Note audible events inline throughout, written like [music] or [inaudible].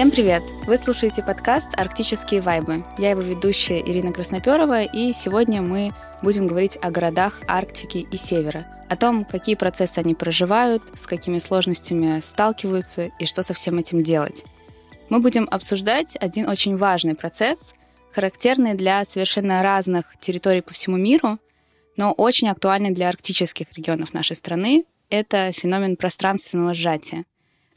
Всем привет! Вы слушаете подкаст «Арктические вайбы». Я его ведущая Ирина Красноперова, и сегодня мы будем говорить о городах Арктики и Севера, о том, какие процессы они проживают, с какими сложностями сталкиваются и что со всем этим делать. Мы будем обсуждать один очень важный процесс, характерный для совершенно разных территорий по всему миру, но очень актуальный для арктических регионов нашей страны. Это феномен пространственного сжатия.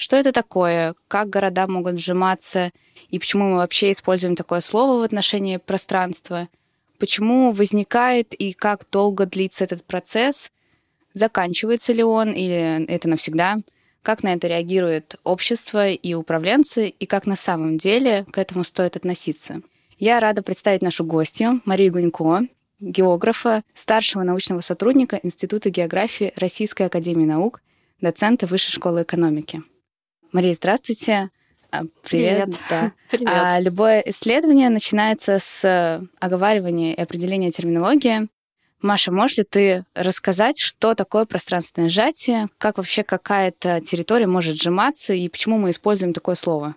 Что это такое? Как города могут сжиматься? И почему мы вообще используем такое слово в отношении пространства? Почему возникает и как долго длится этот процесс? Заканчивается ли он или это навсегда? Как на это реагирует общество и управленцы, и как на самом деле к этому стоит относиться? Я рада представить нашу гостью Марию Гунько, географа, старшего научного сотрудника Института географии Российской академии наук, доцента Высшей школы экономики. Мария, здравствуйте. А, привет. Привет. Да. [laughs] Привет. А, любое исследование начинается с оговаривания и определения терминологии. Маша, можешь ли ты рассказать, что такое пространственное сжатие, как вообще какая-то территория может сжиматься и почему мы используем такое слово?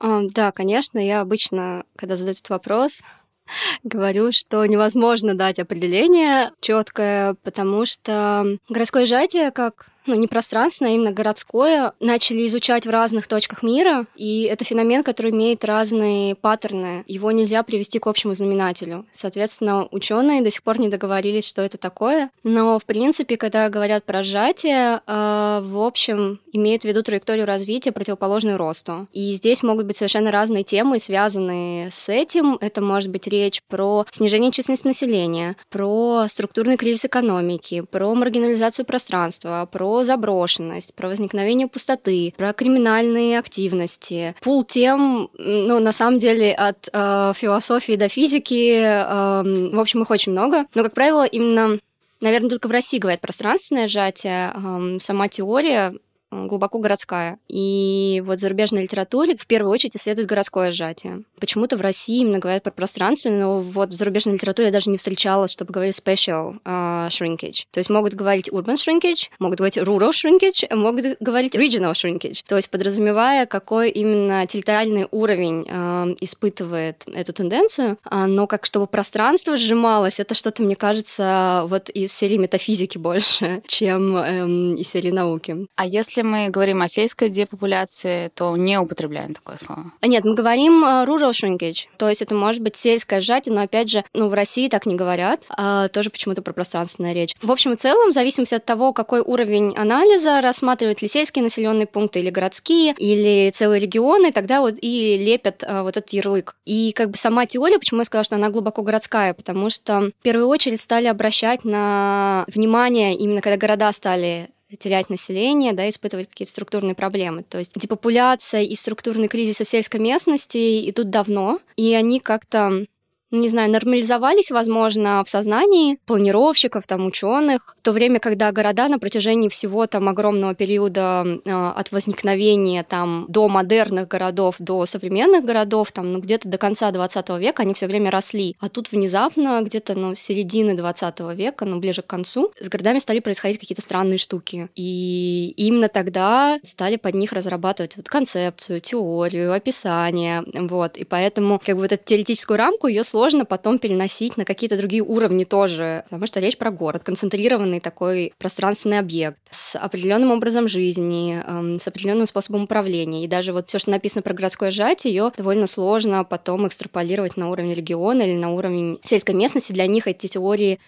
А, да, конечно, я обычно, когда задают этот вопрос, [laughs] говорю, что невозможно дать определение четкое, потому что городское сжатие, как ну, не пространственное, а именно городское, начали изучать в разных точках мира, и это феномен, который имеет разные паттерны. Его нельзя привести к общему знаменателю. Соответственно, ученые до сих пор не договорились, что это такое. Но, в принципе, когда говорят про сжатие, э, в общем, имеют в виду траекторию развития, противоположную росту. И здесь могут быть совершенно разные темы, связанные с этим. Это может быть речь про снижение численности населения, про структурный кризис экономики, про маргинализацию пространства, про заброшенность, про возникновение пустоты, про криминальные активности. Пул тем, ну, на самом деле, от э, философии до физики, э, в общем, их очень много. Но, как правило, именно Наверное, только в России говорят пространственное сжатие. Эм, сама теория глубоко городская. И вот в зарубежной литературе в первую очередь исследуют городское сжатие. Почему-то в России именно говорят про пространство, но вот в зарубежной литературе я даже не встречала, чтобы говорить special uh, shrinkage. То есть могут говорить urban shrinkage, могут говорить rural shrinkage, могут говорить regional shrinkage. То есть подразумевая, какой именно территориальный уровень uh, испытывает эту тенденцию, uh, но как чтобы пространство сжималось, это что-то, мне кажется, вот из серии метафизики больше, [laughs] чем um, из серии науки. А если если мы говорим о сельской депопуляции, то не употребляем такое слово. Нет, мы говорим э, rural shrinkage, то есть это может быть сельское сжатие, но опять же, ну, в России так не говорят, а тоже почему-то про пространственная речь. В общем и целом, в зависимости от того, какой уровень анализа, рассматривают ли сельские населенные пункты или городские, или целые регионы, тогда вот и лепят а, вот этот ярлык. И как бы сама теория, почему я сказала, что она глубоко городская, потому что в первую очередь стали обращать на внимание именно когда города стали терять население, да, испытывать какие-то структурные проблемы. То есть депопуляция и структурный кризис в сельской местности идут давно, и они как-то не знаю, нормализовались, возможно, в сознании планировщиков, там, ученых, в то время, когда города на протяжении всего там огромного периода э, от возникновения там до модерных городов, до современных городов, там, ну, где-то до конца 20 века они все время росли. А тут внезапно, где-то, ну, середины 20 века, ну, ближе к концу, с городами стали происходить какие-то странные штуки. И именно тогда стали под них разрабатывать вот концепцию, теорию, описание, вот. И поэтому, как бы, вот эту теоретическую рамку ее сложно сложно потом переносить на какие-то другие уровни тоже, потому что речь про город, концентрированный такой пространственный объект с определенным образом жизни, эм, с определенным способом управления. И даже вот все, что написано про городское сжатие, ее довольно сложно потом экстраполировать на уровень региона или на уровень сельской местности. Для них эти теории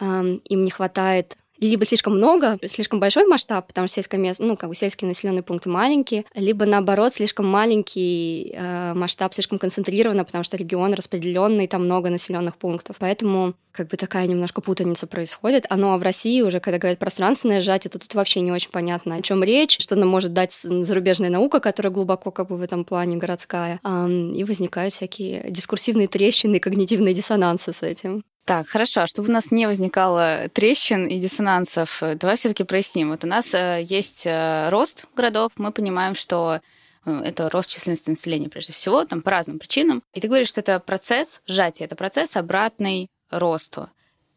эм, им не хватает либо слишком много, слишком большой масштаб, потому что сельское место, ну, как бы сельские населенные пункты маленькие, либо наоборот, слишком маленький э, масштаб, слишком концентрированно, потому что регион распределенный, там много населенных пунктов. Поэтому как бы такая немножко путаница происходит. А ну а в России уже, когда говорят пространственное сжатие, то тут вообще не очень понятно, о чем речь, что нам может дать зарубежная наука, которая глубоко как бы в этом плане городская. И возникают всякие дискурсивные трещины, когнитивные диссонансы с этим. Так, хорошо. А чтобы у нас не возникало трещин и диссонансов, давай все-таки проясним. Вот у нас э, есть э, рост городов, мы понимаем, что э, это рост численности населения прежде всего, там по разным причинам. И ты говоришь, что это процесс сжатия, это процесс обратный росту.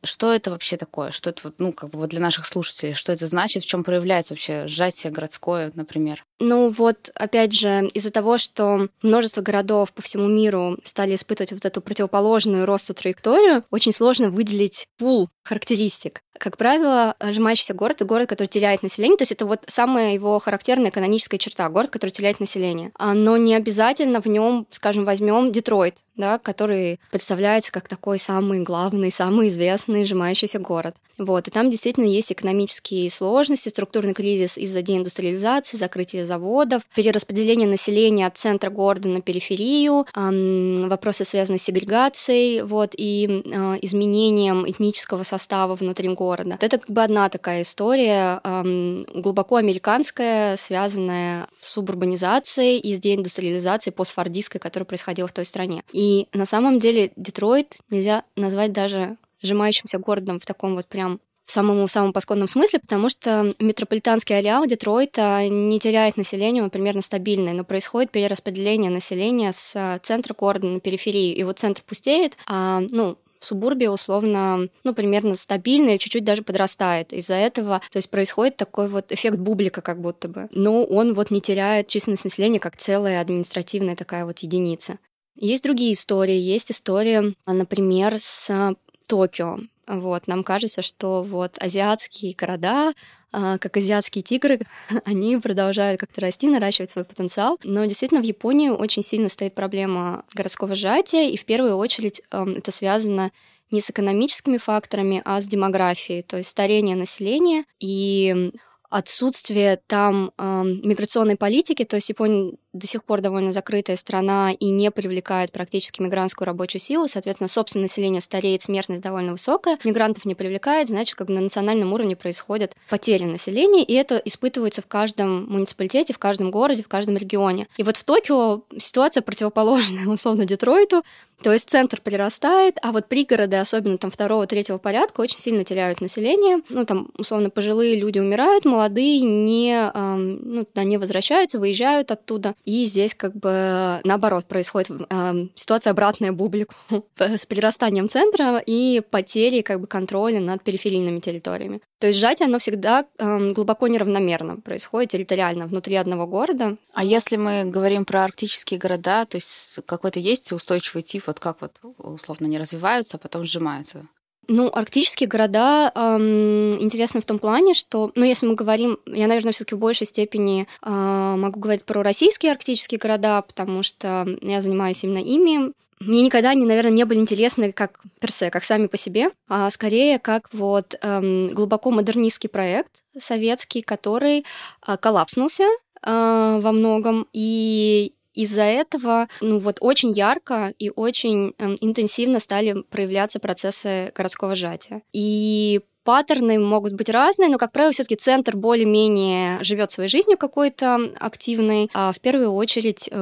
Что это вообще такое? Что это вот, ну, как бы вот для наших слушателей, что это значит, в чем проявляется вообще сжатие городское, например? Ну вот, опять же, из-за того, что множество городов по всему миру стали испытывать вот эту противоположную росту траекторию, очень сложно выделить пул характеристик. Как правило, сжимающийся город — это город, который теряет население, то есть это вот самая его характерная каноническая черта — город, который теряет население. А, но не обязательно в нем, скажем, возьмем Детройт, да, который представляется как такой самый главный, самый известный сжимающийся город. Вот, и там действительно есть экономические сложности, структурный кризис из-за деиндустриализации, закрытия заводов, перераспределение населения от центра города на периферию, эм, вопросы, связанные с сегрегацией, вот, и э, изменением этнического состава внутри города. Это как бы одна такая история, эм, глубоко американская, связанная с урбанизацией и с деиндустриализацией постфордистской, которая происходила в той стране. И на самом деле Детройт нельзя назвать даже сжимающимся городом в таком вот прям в самом самом пасконном смысле, потому что метрополитанский ареал Детройта не теряет население, он примерно стабильный, но происходит перераспределение населения с центра города на периферию, и вот центр пустеет, а, ну, субурбия условно, ну, примерно стабильная, чуть-чуть даже подрастает. Из-за этого, то есть происходит такой вот эффект бублика как будто бы. Но он вот не теряет численность населения как целая административная такая вот единица. Есть другие истории. Есть история, например, с Токио. Вот, нам кажется, что вот азиатские города, а, как азиатские тигры, [laughs] они продолжают как-то расти, наращивать свой потенциал. Но действительно в Японии очень сильно стоит проблема городского сжатия, и в первую очередь это связано не с экономическими факторами, а с демографией, то есть старение населения и отсутствие там э, миграционной политики, то есть Япония до сих пор довольно закрытая страна и не привлекает практически мигрантскую рабочую силу, соответственно, собственное население стареет, смертность довольно высокая, мигрантов не привлекает, значит, как бы на национальном уровне происходят потери населения, и это испытывается в каждом муниципалитете, в каждом городе, в каждом регионе. И вот в Токио ситуация противоположная, [laughs] условно, Детройту, то есть центр прирастает, а вот пригороды, особенно там второго, третьего порядка, очень сильно теряют население. Ну, там, условно, пожилые люди умирают, молодые не, эм, ну, туда не возвращаются, выезжают оттуда. И здесь как бы наоборот происходит э, ситуация обратная бублику [laughs] с перерастанием центра и потерей как бы контроля над периферийными территориями. То есть сжатие, оно всегда э, глубоко неравномерно происходит территориально внутри одного города. А если мы говорим про арктические города, то есть какой-то есть устойчивый тип, вот как вот условно не развиваются, а потом сжимаются? Ну, арктические города эм, интересны в том плане, что, ну, если мы говорим, я, наверное, все-таки в большей степени э, могу говорить про российские арктические города, потому что я занимаюсь именно ими. Мне никогда они, наверное, не были интересны как персе, как сами по себе, а скорее как вот эм, глубоко модернистский проект советский, который э, коллапснулся э, во многом, и из-за этого, ну вот очень ярко и очень э, интенсивно стали проявляться процессы городского сжатия. И Паттерны могут быть разные, но, как правило, все-таки центр более-менее живет своей жизнью какой-то активной, а в первую очередь э,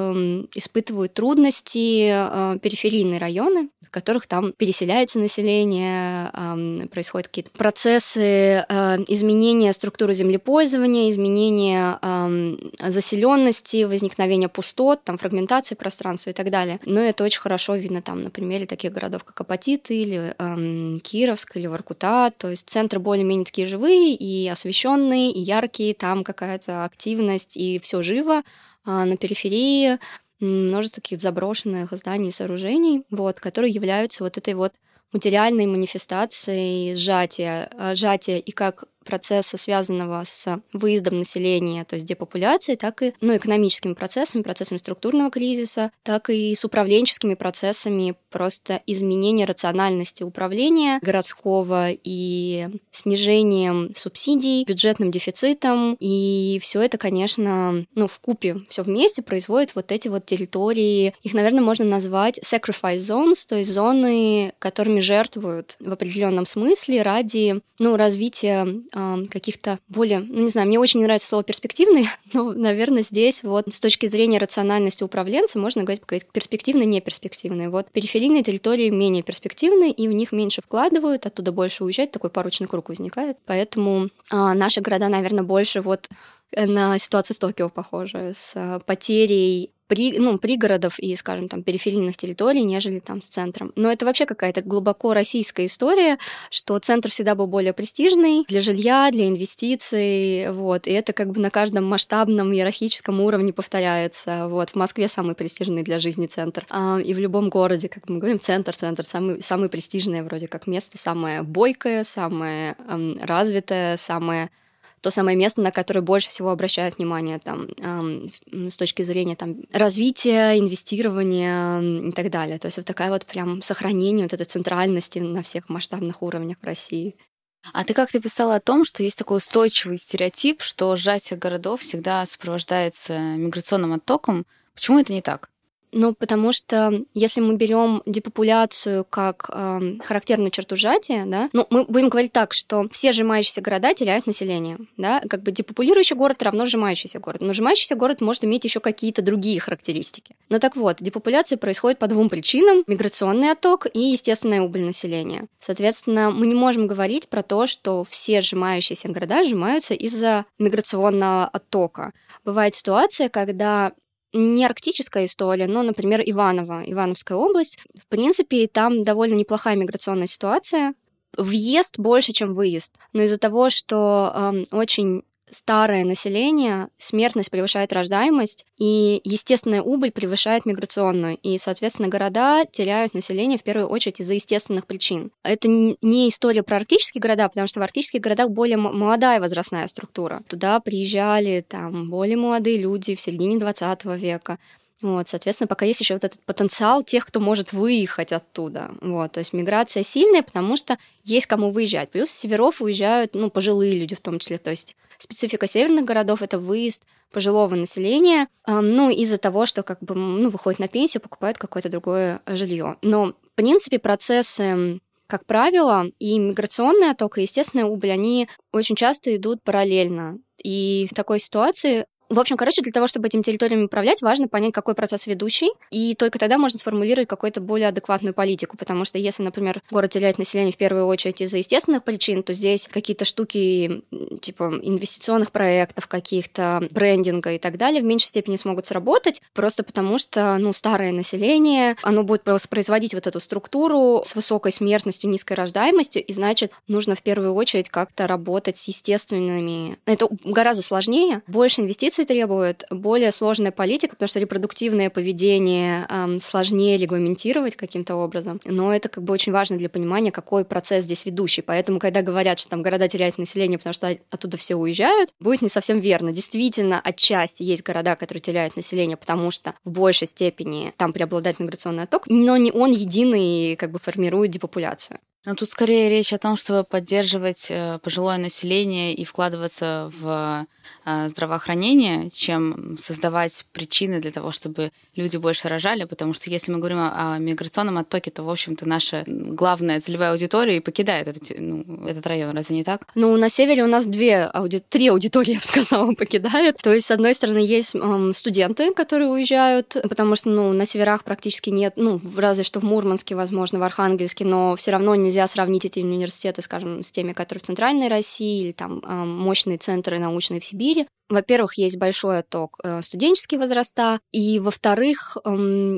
испытывают трудности э, периферийные районы, в которых там переселяется население, э, происходят какие-то процессы э, изменения структуры землепользования, изменения э, заселенности, возникновения пустот, там фрагментации пространства и так далее. Но это очень хорошо видно там на примере таких городов, как Апатит или э, Кировск или Воркута, то есть центры более-менее такие живые и освещенные, и яркие, там какая-то активность, и все живо. А на периферии множество таких заброшенных зданий и сооружений, вот, которые являются вот этой вот материальной манифестацией сжатия, а, сжатия и как процесса, связанного с выездом населения, то есть депопуляцией, так и ну, экономическими процессами, процессами структурного кризиса, так и с управленческими процессами просто изменения рациональности управления городского и снижением субсидий, бюджетным дефицитом. И все это, конечно, ну, в купе все вместе производит вот эти вот территории. Их, наверное, можно назвать sacrifice zones, то есть зоны, которыми жертвуют в определенном смысле ради ну, развития каких-то более, ну не знаю, мне очень нравится слово перспективный, [laughs] но, наверное, здесь вот с точки зрения рациональности управленца можно говорить перспективный, не перспективный. Вот периферийные территории менее перспективны, и в них меньше вкладывают, оттуда больше уезжать, такой порочный круг возникает. Поэтому а, наши города, наверное, больше вот на ситуацию с Токио похожа, с потерей при, ну, пригородов и, скажем, там, периферийных территорий, нежели там с центром. Но это вообще какая-то глубоко российская история, что центр всегда был более престижный для жилья, для инвестиций, вот, и это как бы на каждом масштабном иерархическом уровне повторяется, вот, в Москве самый престижный для жизни центр, а, и в любом городе, как мы говорим, центр, центр, самый, самый престижное вроде как место, самое бойкое, самое эм, развитое, самое то самое место, на которое больше всего обращают внимание там, эм, с точки зрения там, развития, инвестирования и так далее. То есть вот такая вот прям сохранение вот этой центральности на всех масштабных уровнях в России. А ты как-то писала о том, что есть такой устойчивый стереотип, что сжатие городов всегда сопровождается миграционным оттоком. Почему это не так? Ну, потому что если мы берем депопуляцию как э, характерную черту сжатия, да, ну, мы будем говорить так, что все сжимающиеся города теряют население, да, как бы депопулирующий город равно сжимающийся город. Но сжимающийся город может иметь еще какие-то другие характеристики. Но так вот, депопуляция происходит по двум причинам: миграционный отток и естественная убыль населения. Соответственно, мы не можем говорить про то, что все сжимающиеся города сжимаются из-за миграционного оттока. Бывает ситуация, когда не арктическая история, но, например, Иваново, Ивановская область. В принципе, там довольно неплохая миграционная ситуация. Въезд больше, чем выезд. Но из-за того, что э, очень старое население, смертность превышает рождаемость, и естественная убыль превышает миграционную. И, соответственно, города теряют население в первую очередь из-за естественных причин. Это не история про арктические города, потому что в арктических городах более молодая возрастная структура. Туда приезжали там более молодые люди в середине 20 века. Вот, соответственно, пока есть еще вот этот потенциал тех, кто может выехать оттуда. Вот, то есть миграция сильная, потому что есть кому выезжать. Плюс с северов уезжают, ну, пожилые люди в том числе. То есть специфика северных городов — это выезд пожилого населения, ну, из-за того, что как бы, ну, выходит на пенсию, покупают какое-то другое жилье. Но, в принципе, процессы как правило, и миграционная отток, и естественная убыль, они очень часто идут параллельно. И в такой ситуации в общем, короче, для того, чтобы этим территориями управлять, важно понять, какой процесс ведущий, и только тогда можно сформулировать какую-то более адекватную политику, потому что если, например, город теряет население в первую очередь из-за естественных причин, то здесь какие-то штуки типа инвестиционных проектов, каких-то брендинга и так далее в меньшей степени смогут сработать, просто потому что, ну, старое население, оно будет воспроизводить вот эту структуру с высокой смертностью, низкой рождаемостью, и значит, нужно в первую очередь как-то работать с естественными... Это гораздо сложнее, больше инвестиций инновации требует более сложная политика, потому что репродуктивное поведение эм, сложнее регламентировать каким-то образом. Но это как бы очень важно для понимания, какой процесс здесь ведущий. Поэтому, когда говорят, что там города теряют население, потому что оттуда все уезжают, будет не совсем верно. Действительно, отчасти есть города, которые теряют население, потому что в большей степени там преобладает миграционный отток, но не он единый как бы формирует депопуляцию. Но тут скорее речь о том, чтобы поддерживать э, пожилое население и вкладываться в э, здравоохранение, чем создавать причины для того, чтобы люди больше рожали, потому что если мы говорим о миграционном оттоке, то, в общем-то, наша главная целевая аудитория и покидает этот, ну, этот район, разве не так? Ну, на севере у нас две ауди... три аудитории, я бы сказала, [laughs] покидают. То есть, с одной стороны, есть эм, студенты, которые уезжают, потому что, ну, на северах практически нет, ну, разве что в Мурманске, возможно, в Архангельске, но все равно не нельзя сравнить эти университеты, скажем, с теми, которые в Центральной России или там мощные центры научные в Сибири. Во-первых, есть большой отток э, студенческие возраста, и во-вторых,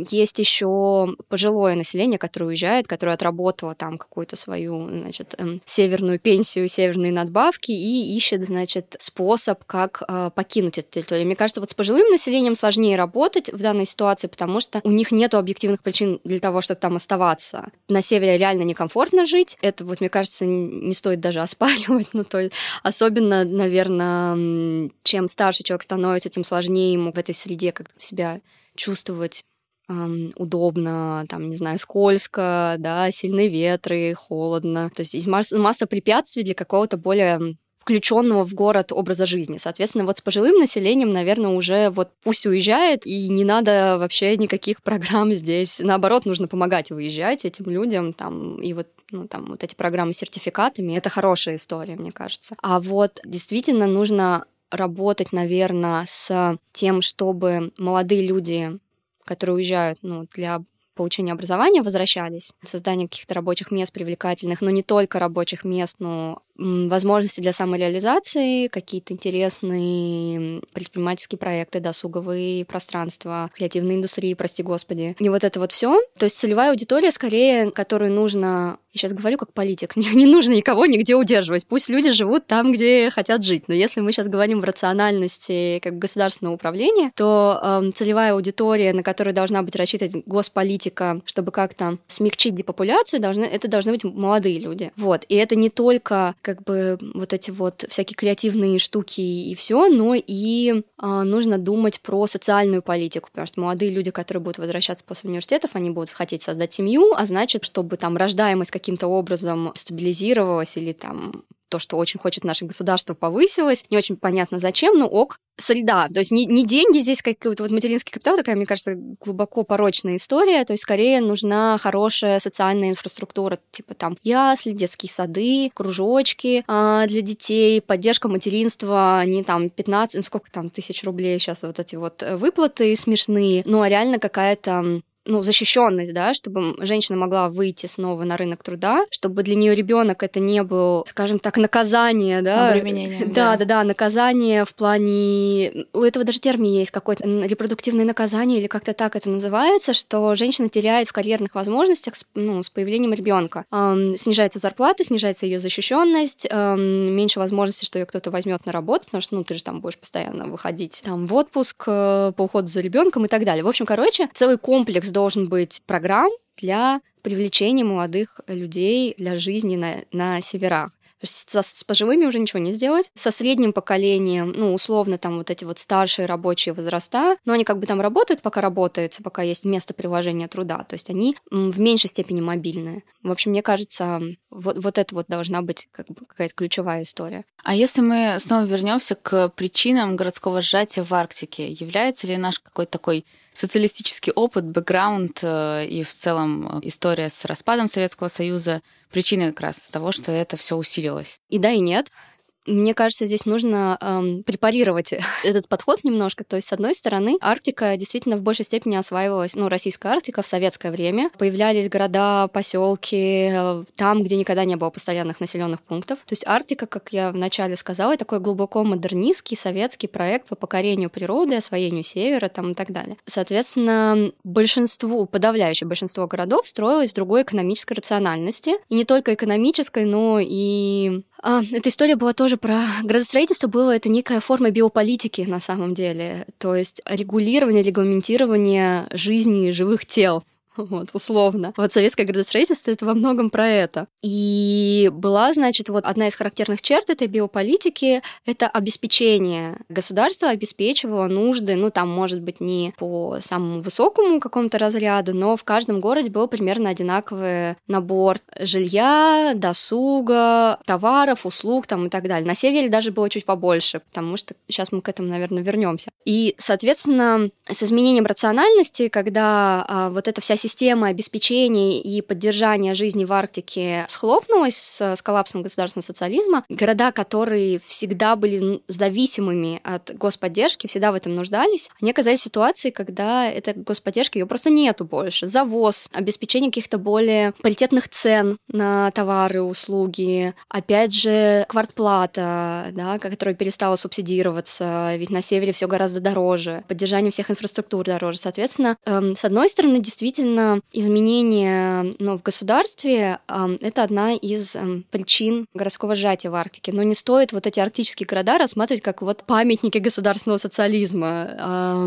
есть еще пожилое население, которое уезжает, которое отработало там какую-то свою, значит, эм, северную пенсию, северные надбавки и ищет, значит, способ, как э, покинуть эту территорию. Мне кажется, вот с пожилым населением сложнее работать в данной ситуации, потому что у них нет объективных причин для того, чтобы там оставаться. На севере реально некомфортно жить. Это вот, мне кажется, не стоит даже [laughs] оспаривать. Ну, то есть, особенно, наверное, чем старше человек становится, тем сложнее ему в этой среде как себя чувствовать удобно, там, не знаю, скользко, да, сильные ветры, холодно. То есть есть масса, масса препятствий для какого-то более включенного в город образа жизни. Соответственно, вот с пожилым населением, наверное, уже вот пусть уезжает, и не надо вообще никаких программ здесь. Наоборот, нужно помогать выезжать этим людям, там, и вот ну, там, вот эти программы с сертификатами, это хорошая история, мне кажется. А вот действительно нужно работать, наверное, с тем, чтобы молодые люди, которые уезжают ну, для получения образования, возвращались, создание каких-то рабочих мест привлекательных, но не только рабочих мест, но возможности для самореализации, какие-то интересные предпринимательские проекты, досуговые пространства, креативные индустрии, прости господи. И вот это вот все. То есть целевая аудитория, скорее, которую нужно я сейчас говорю как политик, [laughs] не, не нужно никого нигде удерживать. Пусть люди живут там, где хотят жить. Но если мы сейчас говорим в рациональности как государственного управления, то э, целевая аудитория, на которую должна быть рассчитана госполитика, чтобы как-то смягчить депопуляцию, должны, это должны быть молодые люди. Вот. И это не только как бы вот эти вот всякие креативные штуки и все, но и э, нужно думать про социальную политику, потому что молодые люди, которые будут возвращаться после университетов, они будут хотеть создать семью, а значит, чтобы там рождаемость каким-то образом стабилизировалась или там то, что очень хочет наше государство, повысилось. Не очень понятно зачем, но ок. Среда. То есть не, не деньги здесь, как вот, вот материнский капитал, такая, мне кажется, глубоко порочная история. То есть скорее нужна хорошая социальная инфраструктура, типа там ясли, детские сады, кружочки а, для детей, поддержка материнства, не там 15, ну, сколько там тысяч рублей сейчас вот эти вот выплаты смешные, ну а реально какая-то ну, защищенность, да, чтобы женщина могла выйти снова на рынок труда, чтобы для нее ребенок это не был, скажем так, наказание, да. Обременение. Да, да, да, да, наказание в плане... У этого даже термин есть какой-то репродуктивное наказание или как-то так это называется, что женщина теряет в карьерных возможностях с, ну, с появлением ребенка. Эм, снижается зарплата, снижается ее защищенность, эм, меньше возможности, что ее кто-то возьмет на работу, потому что, ну, ты же там будешь постоянно выходить там в отпуск э, по уходу за ребенком и так далее. В общем, короче, целый комплекс должен быть программ для привлечения молодых людей для жизни на, на северах. Со, с пожилыми уже ничего не сделать. Со средним поколением, ну, условно, там вот эти вот старшие рабочие возраста, но они как бы там работают, пока работают, пока есть место приложения труда. То есть они в меньшей степени мобильные. В общем, мне кажется, вот, вот это вот должна быть как бы какая-то ключевая история. А если мы снова вернемся к причинам городского сжатия в Арктике, является ли наш какой-то такой социалистический опыт, бэкграунд э, и в целом история с распадом Советского Союза причиной как раз того, что это все усилилось. И да, и нет. Мне кажется, здесь нужно эм, препарировать [laughs] этот подход немножко. То есть, с одной стороны, Арктика действительно в большей степени осваивалась, ну, российская Арктика в советское время. Появлялись города, поселки, э, там, где никогда не было постоянных населенных пунктов. То есть Арктика, как я вначале сказала, такой глубоко модернистский советский проект по покорению природы, освоению севера там, и так далее. Соответственно, большинству, подавляющее большинство городов строилось в другой экономической рациональности. И не только экономической, но и а, эта история была тоже про [laughs] градостроительство, было это некая форма биополитики на самом деле, то есть регулирование, регламентирование жизни живых тел. [laughs] вот, условно. Вот советское градостроительство — это во многом про это. И была, значит, вот одна из характерных черт этой биополитики — это обеспечение. Государство обеспечивало нужды, ну, там, может быть, не по самому высокому какому-то разряду, но в каждом городе был примерно одинаковый набор жилья, досуга, товаров, услуг там и так далее. На севере даже было чуть побольше, потому что сейчас мы к этому, наверное, вернемся. И, соответственно, с изменением рациональности, когда а, вот эта вся система обеспечения и поддержания жизни в Арктике схлопнулась с, с коллапсом государственного социализма, города, которые всегда были зависимыми от господдержки, всегда в этом нуждались, они оказались в ситуации, когда эта господдержка, ее просто нету больше. Завоз, обеспечение каких-то более паритетных цен на товары, услуги, опять же, квартплата, да, которая перестала субсидироваться, ведь на севере все гораздо дороже, поддержание всех инфраструктур дороже. Соответственно, эм, с одной стороны, действительно, Безусловно, изменения ну, в государстве э, это одна из э, причин городского сжатия в Арктике. Но не стоит вот эти арктические города рассматривать как вот памятники государственного социализма,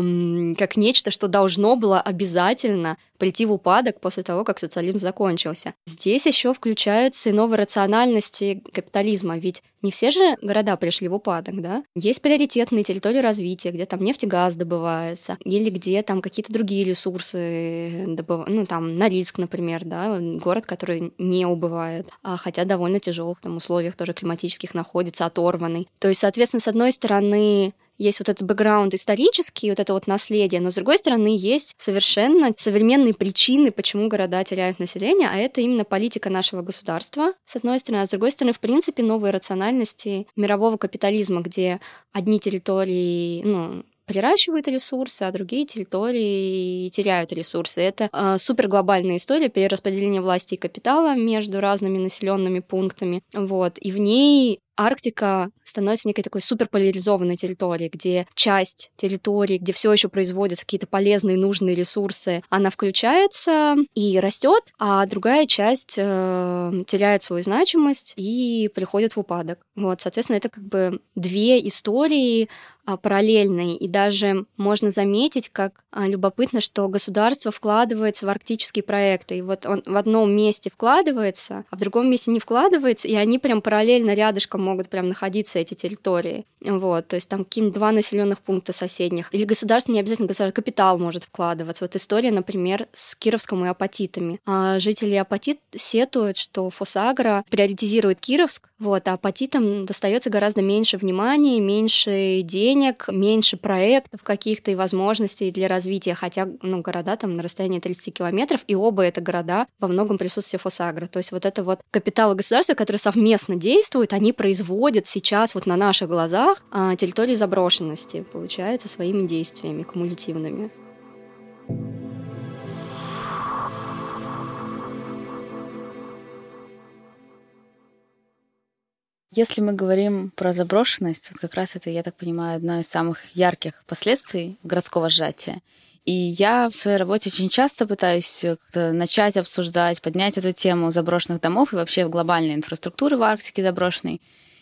как нечто, что должно было обязательно прийти в упадок после того, как социализм закончился. Здесь еще включаются и новые рациональности капитализма, ведь не все же города пришли в упадок, да? Есть приоритетные территории развития, где там нефть и газ добывается, или где там какие-то другие ресурсы добываются, ну там Норильск, например, да, город, который не убывает, а хотя довольно тяжелых там условиях тоже климатических находится, оторванный. То есть, соответственно, с одной стороны, есть вот этот бэкграунд исторический, вот это вот наследие, но с другой стороны есть совершенно современные причины, почему города теряют население, а это именно политика нашего государства, с одной стороны, а с другой стороны, в принципе, новые рациональности мирового капитализма, где одни территории, ну, приращивают ресурсы, а другие территории теряют ресурсы. Это э, суперглобальная история перераспределения власти и капитала между разными населенными пунктами. Вот. И в ней Арктика становится некой такой суперполяризованной территорией, где часть территории, где все еще производятся какие-то полезные, нужные ресурсы, она включается и растет, а другая часть э, теряет свою значимость и приходит в упадок. Вот, соответственно, это как бы две истории а, параллельные, и даже можно заметить, как а, любопытно, что государство вкладывается в арктические проекты, и вот он в одном месте вкладывается, а в другом месте не вкладывается, и они прям параллельно рядышком могут прям находиться, эти территории. Вот, то есть там какие-нибудь два населенных пункта соседних. Или государство не обязательно государственный капитал может вкладываться. Вот история, например, с Кировском и Апатитами. А жители Апатит сетуют, что Фосагра приоритизирует Кировск, вот, а Апатитам достается гораздо меньше внимания, меньше денег, меньше проектов каких-то и возможностей для развития, хотя ну, города там на расстоянии 30 километров, и оба это города во многом присутствие Фосагра. То есть вот это вот капиталы государства, которые совместно действуют, они производят сейчас вот на наших глазах а, территории заброшенности, получается, своими действиями кумулятивными. Если мы говорим про заброшенность, вот как раз это, я так понимаю, одно из самых ярких последствий городского сжатия. И я в своей работе очень часто пытаюсь начать обсуждать, поднять эту тему заброшенных домов и вообще глобальной инфраструктуры в Арктике заброшенной.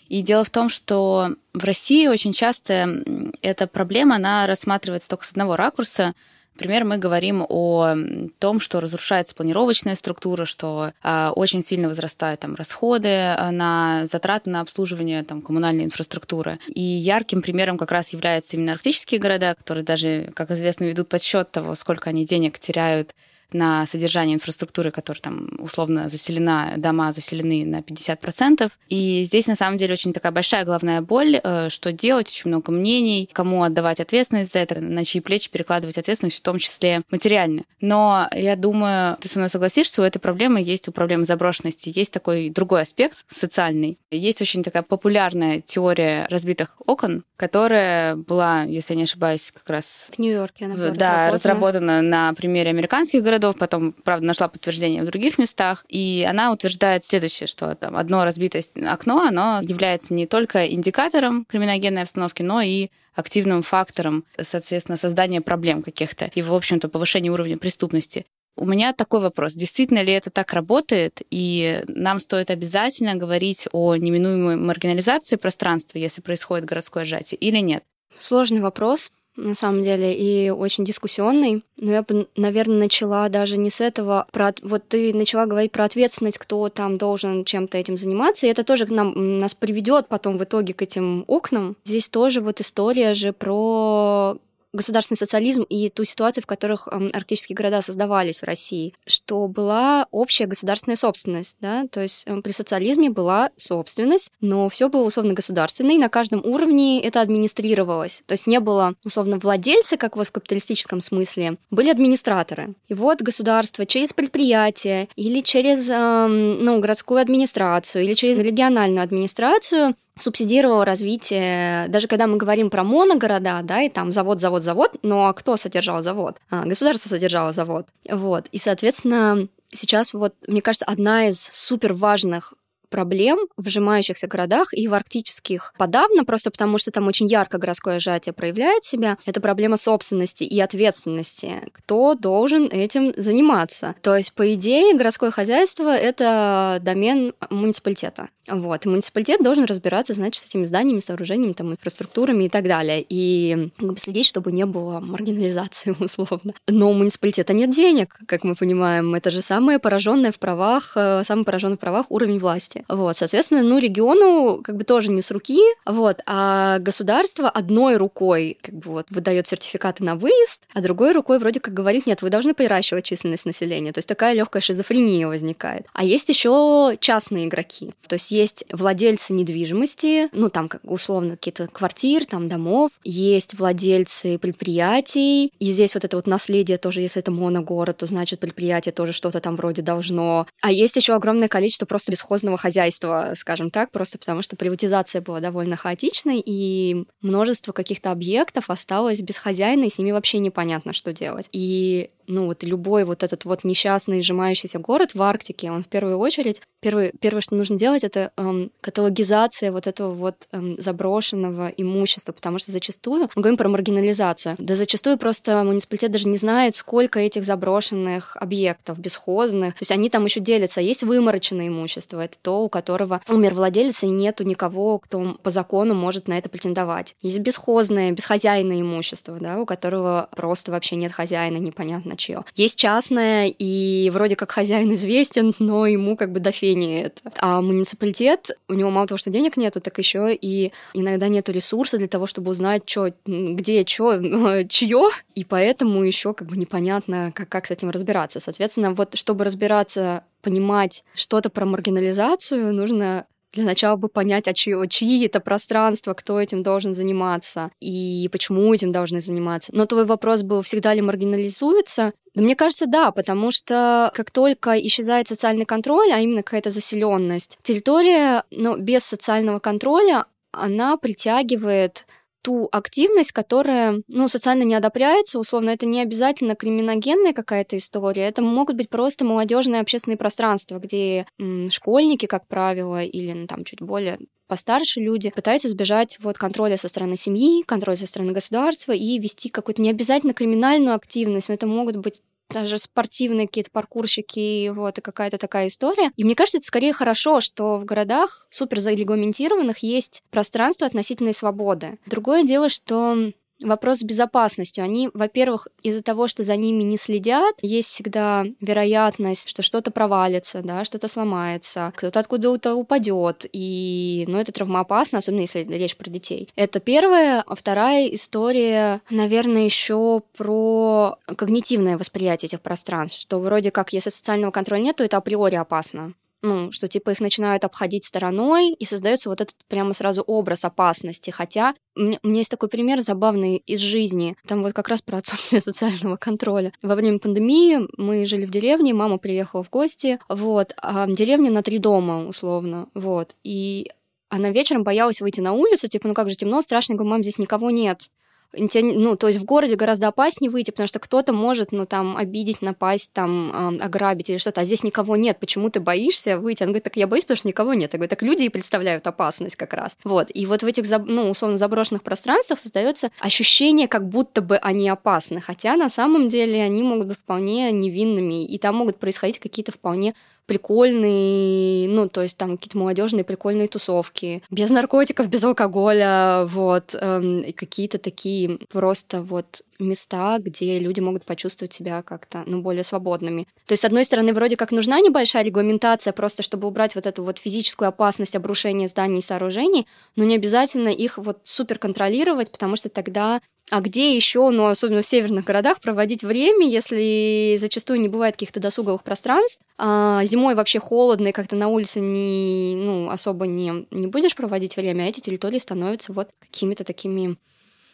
И дело в том, что в России очень часто эта проблема, она рассматривается только с одного ракурса, Например, мы говорим о том, что разрушается планировочная структура, что э, очень сильно возрастают там расходы а, на затраты на обслуживание там, коммунальной инфраструктуры. И ярким примером как раз являются именно арктические города, которые даже, как известно, ведут подсчет того, сколько они денег теряют на содержание инфраструктуры, которая там условно заселена, дома заселены на 50%. И здесь на самом деле очень такая большая главная боль, э, что делать, очень много мнений, кому отдавать ответственность за это, на чьи плечи перекладывать ответственность, в том числе материально. Но я думаю, ты со мной согласишься, у этой проблемы есть у проблемы заброшенности, есть такой другой аспект социальный. Есть очень такая популярная теория разбитых окон, которая была, если я не ошибаюсь, как раз... В Нью-Йорке она была Да, разработана на примере американских городов, городов, потом, правда, нашла подтверждение в других местах. И она утверждает следующее, что там одно разбитое окно, оно является не только индикатором криминогенной обстановки, но и активным фактором, соответственно, создания проблем каких-то и, в общем-то, повышения уровня преступности. У меня такой вопрос. Действительно ли это так работает? И нам стоит обязательно говорить о неминуемой маргинализации пространства, если происходит городское сжатие, или нет? Сложный вопрос на самом деле, и очень дискуссионный. Но я бы, наверное, начала даже не с этого. Про, вот ты начала говорить про ответственность, кто там должен чем-то этим заниматься, и это тоже нам, нас приведет потом в итоге к этим окнам. Здесь тоже вот история же про государственный социализм и ту ситуацию, в которых арктические города создавались в России, что была общая государственная собственность, да, то есть при социализме была собственность, но все было условно государственное, и на каждом уровне это администрировалось. То есть не было условно владельца, как вот в капиталистическом смысле, были администраторы. И вот государство через предприятие или через ну, городскую администрацию или через региональную администрацию субсидировал развитие, даже когда мы говорим про моногорода, да, и там завод, завод, завод, но кто содержал завод? А, государство содержало завод. Вот. И, соответственно, сейчас вот, мне кажется, одна из супер важных проблем в сжимающихся городах и в арктических подавно, просто потому что там очень ярко городское сжатие проявляет себя. Это проблема собственности и ответственности. Кто должен этим заниматься? То есть, по идее, городское хозяйство — это домен муниципалитета. Вот. И муниципалитет должен разбираться, значит, с этими зданиями, сооружениями, там, инфраструктурами и так далее. И как бы, следить, чтобы не было маргинализации, [laughs] условно. Но у муниципалитета нет денег, как мы понимаем. Это же самое пораженное в правах, э, самый пораженный в правах уровень власти области. Вот, соответственно, ну, региону как бы тоже не с руки, вот, а государство одной рукой как бы вот выдает сертификаты на выезд, а другой рукой вроде как говорит, нет, вы должны приращивать численность населения. То есть такая легкая шизофрения возникает. А есть еще частные игроки. То есть есть владельцы недвижимости, ну, там как условно какие-то квартир, там домов, есть владельцы предприятий, и здесь вот это вот наследие тоже, если это моногород, то значит предприятие тоже что-то там вроде должно. А есть еще огромное количество просто бесхозного хозяйство, скажем так, просто потому что приватизация была довольно хаотичной, и множество каких-то объектов осталось без хозяина, и с ними вообще непонятно, что делать. И ну вот любой вот этот вот несчастный сжимающийся город в Арктике, он в первую очередь, первое, первое что нужно делать, это эм, каталогизация вот этого вот эм, заброшенного имущества, потому что зачастую, мы говорим про маргинализацию, да зачастую просто муниципалитет даже не знает, сколько этих заброшенных объектов, бесхозных, то есть они там еще делятся. Есть вымороченное имущество, это то, у которого умер владелец, и нету никого, кто по закону может на это претендовать. Есть бесхозное, бесхозяйное имущество, да, у которого просто вообще нет хозяина, непонятно чье. Есть частное, и вроде как хозяин известен, [laughs] но ему как бы до фени это. А муниципалитет, у него мало того, что денег нету, так еще и иногда нету ресурса для того, чтобы узнать, что, где, что, [laughs] чье, и поэтому еще как бы непонятно, как, как с этим разбираться. Соответственно, вот чтобы разбираться понимать что-то про маргинализацию, нужно для начала бы понять, а чьи, чьи это пространства, кто этим должен заниматься и почему этим должны заниматься. Но твой вопрос был, всегда ли маргинализуется? Мне кажется, да, потому что как только исчезает социальный контроль, а именно какая-то заселенность, территория, ну, без социального контроля, она притягивает ту активность, которая, ну, социально не одобряется, условно, это не обязательно криминогенная какая-то история, это могут быть просто молодежные общественные пространства, где м, школьники, как правило, или ну, там чуть более постарше люди пытаются избежать вот контроля со стороны семьи, контроля со стороны государства и вести какую-то не обязательно криминальную активность, но это могут быть даже спортивные какие-то паркурщики, вот, и какая-то такая история. И мне кажется, это скорее хорошо, что в городах супер зарегламентированных есть пространство относительной свободы. Другое дело, что вопрос с безопасностью. Они, во-первых, из-за того, что за ними не следят, есть всегда вероятность, что что-то провалится, да, что-то сломается, кто-то откуда-то упадет, и, ну, это травмоопасно, особенно если речь про детей. Это первое. А вторая история, наверное, еще про когнитивное восприятие этих пространств, что вроде как, если социального контроля нет, то это априори опасно ну, что типа их начинают обходить стороной, и создается вот этот прямо сразу образ опасности. Хотя у меня, есть такой пример забавный из жизни. Там вот как раз про отсутствие [laughs] социального контроля. Во время пандемии мы жили в деревне, мама приехала в гости, вот, а деревня на три дома, условно, вот, и она вечером боялась выйти на улицу, типа, ну как же темно, страшно, я говорю, мам, здесь никого нет ну, то есть в городе гораздо опаснее выйти, потому что кто-то может, ну, там, обидеть, напасть, там, ограбить или что-то, а здесь никого нет, почему ты боишься выйти? Он говорит, так я боюсь, потому что никого нет. Я говорю, так люди и представляют опасность как раз. Вот, и вот в этих, ну, условно, заброшенных пространствах создается ощущение, как будто бы они опасны, хотя на самом деле они могут быть вполне невинными, и там могут происходить какие-то вполне прикольные, ну, то есть там какие-то молодежные прикольные тусовки, без наркотиков, без алкоголя, вот, эм, какие-то такие просто вот места, где люди могут почувствовать себя как-то, ну, более свободными. То есть, с одной стороны, вроде как нужна небольшая регламентация, просто чтобы убрать вот эту вот физическую опасность обрушения зданий и сооружений, но не обязательно их вот супер контролировать, потому что тогда а где еще, ну, особенно в северных городах, проводить время, если зачастую не бывает каких-то досуговых пространств? А зимой вообще холодно, и как-то на улице не, ну, особо не, не будешь проводить время, а эти территории становятся вот какими-то такими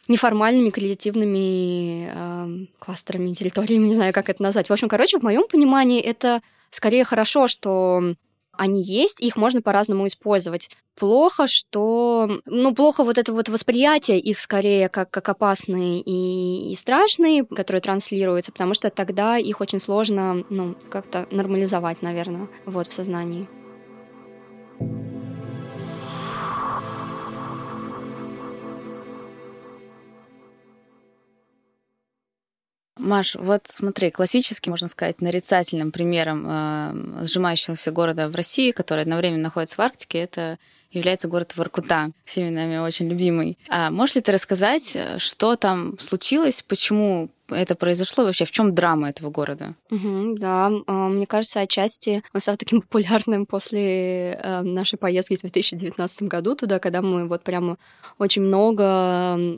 неформальными креативными э, кластерами, территориями, не знаю, как это назвать. В общем, короче, в моем понимании это скорее хорошо, что они есть, их можно по-разному использовать. Плохо, что... Ну, плохо вот это вот восприятие их скорее как, как опасные и, и страшные, которые транслируются, потому что тогда их очень сложно, ну, как-то нормализовать, наверное, вот в сознании. Маш, вот смотри, классически, можно сказать, нарицательным примером э, сжимающегося города в России, который одновременно находится в Арктике, это является город Воркута, всеми нами очень любимый. А можешь ли ты рассказать, э, что там случилось, почему это произошло, вообще в чем драма этого города? Угу, да, а, мне кажется, отчасти он стал таким [laughs] популярным после э, нашей поездки в 2019 году туда, когда мы вот прямо очень много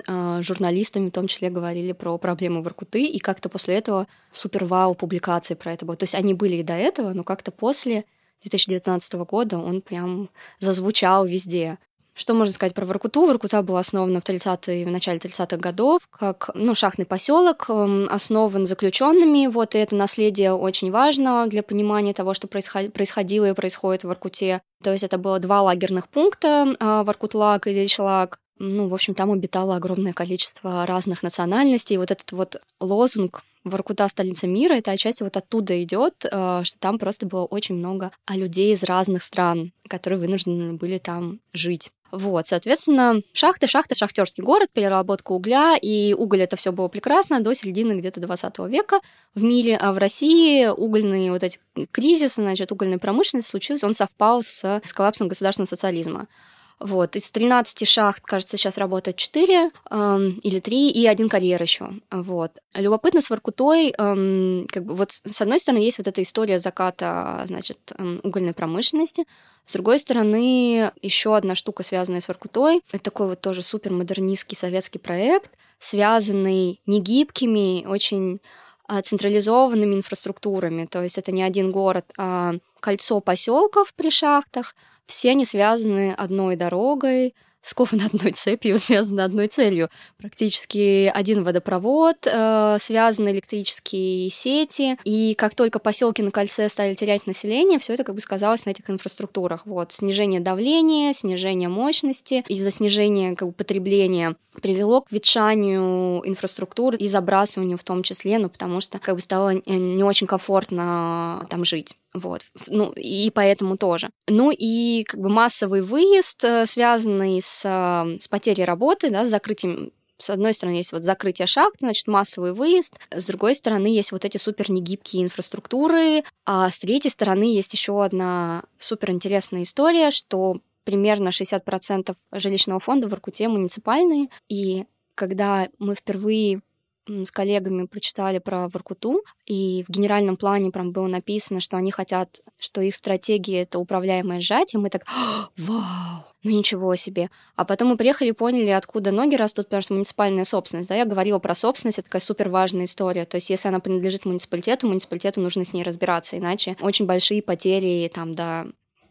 э, журналистами в том числе говорили про проблемы Воркуты, и как-то после этого супер вау публикации про это было. То есть они были и до этого, но как-то после 2019 года он прям зазвучал везде. Что можно сказать про Воркуту? Воркута была основана в, 30 в начале 30-х годов как ну, шахтный поселок, эм, основан заключенными. Вот, и это наследие очень важно для понимания того, что происходило и происходит в Воркуте. То есть это было два лагерных пункта, а, Воркутлак и Дельшлак. Ну, в общем, там обитало огромное количество разных национальностей. Вот этот вот лозунг Воркута столица мира, это отчасти вот оттуда идет, э, что там просто было очень много людей из разных стран, которые вынуждены были там жить. Вот, соответственно, шахты, шахты, шахтерский город, переработка угля, и уголь это все было прекрасно до середины где-то 20 века в мире, а в России угольный вот эти кризисы, значит, угольная промышленность случился, он совпал с, с коллапсом государственного социализма. Вот, из 13 шахт, кажется, сейчас работает 4 э, или 3 и один карьер еще. Вот. Любопытно с Воркутой, э, как бы вот с одной стороны есть вот эта история заката, значит, э, угольной промышленности, с другой стороны, еще одна штука, связанная с Воркутой, это такой вот тоже супермодернистский советский проект, связанный не гибкими, очень централизованными инфраструктурами. То есть это не один город, а кольцо поселков при шахтах, все они связаны одной дорогой, скованы одной цепью, [laughs] связаны одной целью. Практически один водопровод, э, связаны электрические сети. И как только поселки на кольце стали терять население, все это как бы сказалось на этих инфраструктурах. Вот снижение давления, снижение мощности из-за снижения как бы, потребления привело к ветшанию инфраструктуры и забрасыванию в том числе, ну, потому что как бы стало не очень комфортно там жить. Вот. Ну, и поэтому тоже. Ну и как бы массовый выезд, э, связанный с, э, с потерей работы, да, с закрытием с одной стороны, есть вот закрытие шахт, значит, массовый выезд, с другой стороны, есть вот эти супер негибкие инфраструктуры, а с третьей стороны, есть еще одна супер интересная история, что примерно 60% жилищного фонда в Иркуте муниципальные, и когда мы впервые с коллегами прочитали про Воркуту, и в генеральном плане прям было написано, что они хотят, что их стратегия — это управляемое сжатие. Мы так, «А, вау, ну ничего себе. А потом мы приехали и поняли, откуда ноги растут, потому что муниципальная собственность. Да, я говорила про собственность, это такая супер важная история. То есть если она принадлежит муниципалитету, муниципалитету нужно с ней разбираться, иначе очень большие потери там до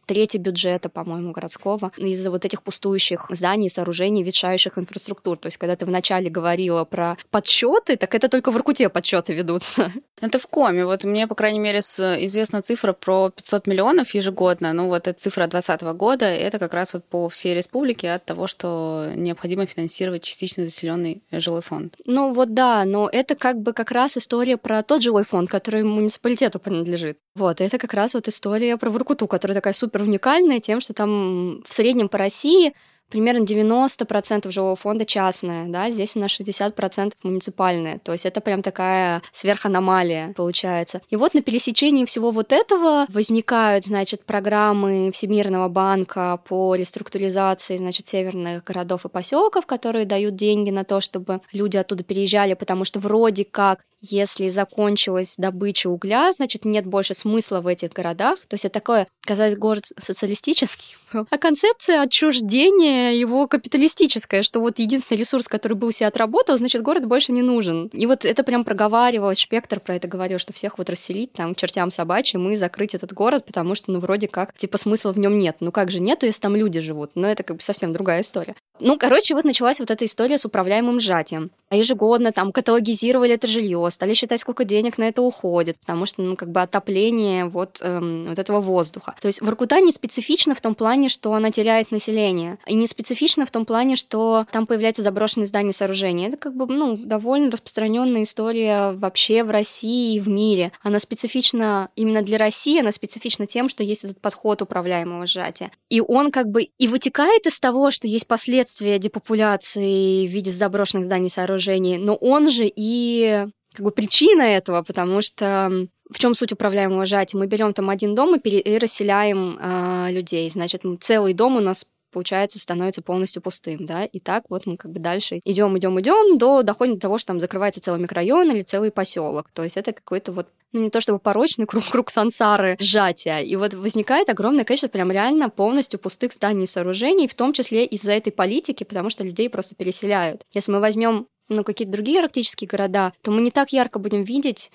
трети бюджета, по-моему, городского, из-за вот этих пустующих зданий, сооружений, ветшающих инфраструктур. То есть, когда ты вначале говорила про подсчеты, так это только в Иркуте подсчеты ведутся. Это в коме. Вот мне, по крайней мере, известна цифра про 500 миллионов ежегодно. Ну, вот эта цифра 2020 года, это как раз вот по всей республике от того, что необходимо финансировать частично заселенный жилой фонд. Ну, вот да, но это как бы как раз история про тот жилой фонд, который муниципалитету принадлежит. Вот, это как раз вот история про Воркуту, которая такая супер уникальная тем, что там в среднем по России примерно 90% жилого фонда частное, да, здесь у нас 60% муниципальное, то есть это прям такая сверханомалия получается. И вот на пересечении всего вот этого возникают, значит, программы Всемирного банка по реструктуризации, значит, северных городов и поселков, которые дают деньги на то, чтобы люди оттуда переезжали, потому что вроде как если закончилась добыча угля, значит, нет больше смысла в этих городах. То есть это такое, казалось, город социалистический, а концепция отчуждения его капиталистическая, что вот единственный ресурс, который был себе отработал, значит, город больше не нужен. И вот это прям проговаривалось, Шпектр про это говорил, что всех вот расселить там чертям собачьим и закрыть этот город, потому что, ну, вроде как, типа, смысла в нем нет. Ну, как же нету, если там люди живут? Но это как бы совсем другая история. Ну, короче, вот началась вот эта история с управляемым сжатием. А ежегодно там каталогизировали это жилье, стали считать, сколько денег на это уходит, потому что, ну, как бы отопление вот, эм, вот этого воздуха. То есть Воркута не специфична в том плане, что она теряет население, и не специфична в том плане, что там появляются заброшенные здания и сооружения. Это как бы, ну, довольно распространенная история вообще в России и в мире. Она специфична именно для России, она специфична тем, что есть этот подход управляемого сжатия. И он как бы и вытекает из того, что есть последствия депопуляции в виде заброшенных зданий и сооружений, но он же и как бы причина этого, потому что в чем суть управляемого сжатия? Мы берем там один дом и, пере- и расселяем э, людей. Значит, целый дом у нас получается, становится полностью пустым, да, и так вот мы как бы дальше идем, идем, идем, до доходим до того, что там закрывается целый микрорайон или целый поселок. То есть это какой-то вот ну, не то чтобы порочный [laughs] круг, круг сансары сжатия. И вот возникает огромное количество прям реально полностью пустых зданий и сооружений, в том числе из-за этой политики, потому что людей просто переселяют. Если мы возьмем ну, какие-то другие арктические города, то мы не так ярко будем видеть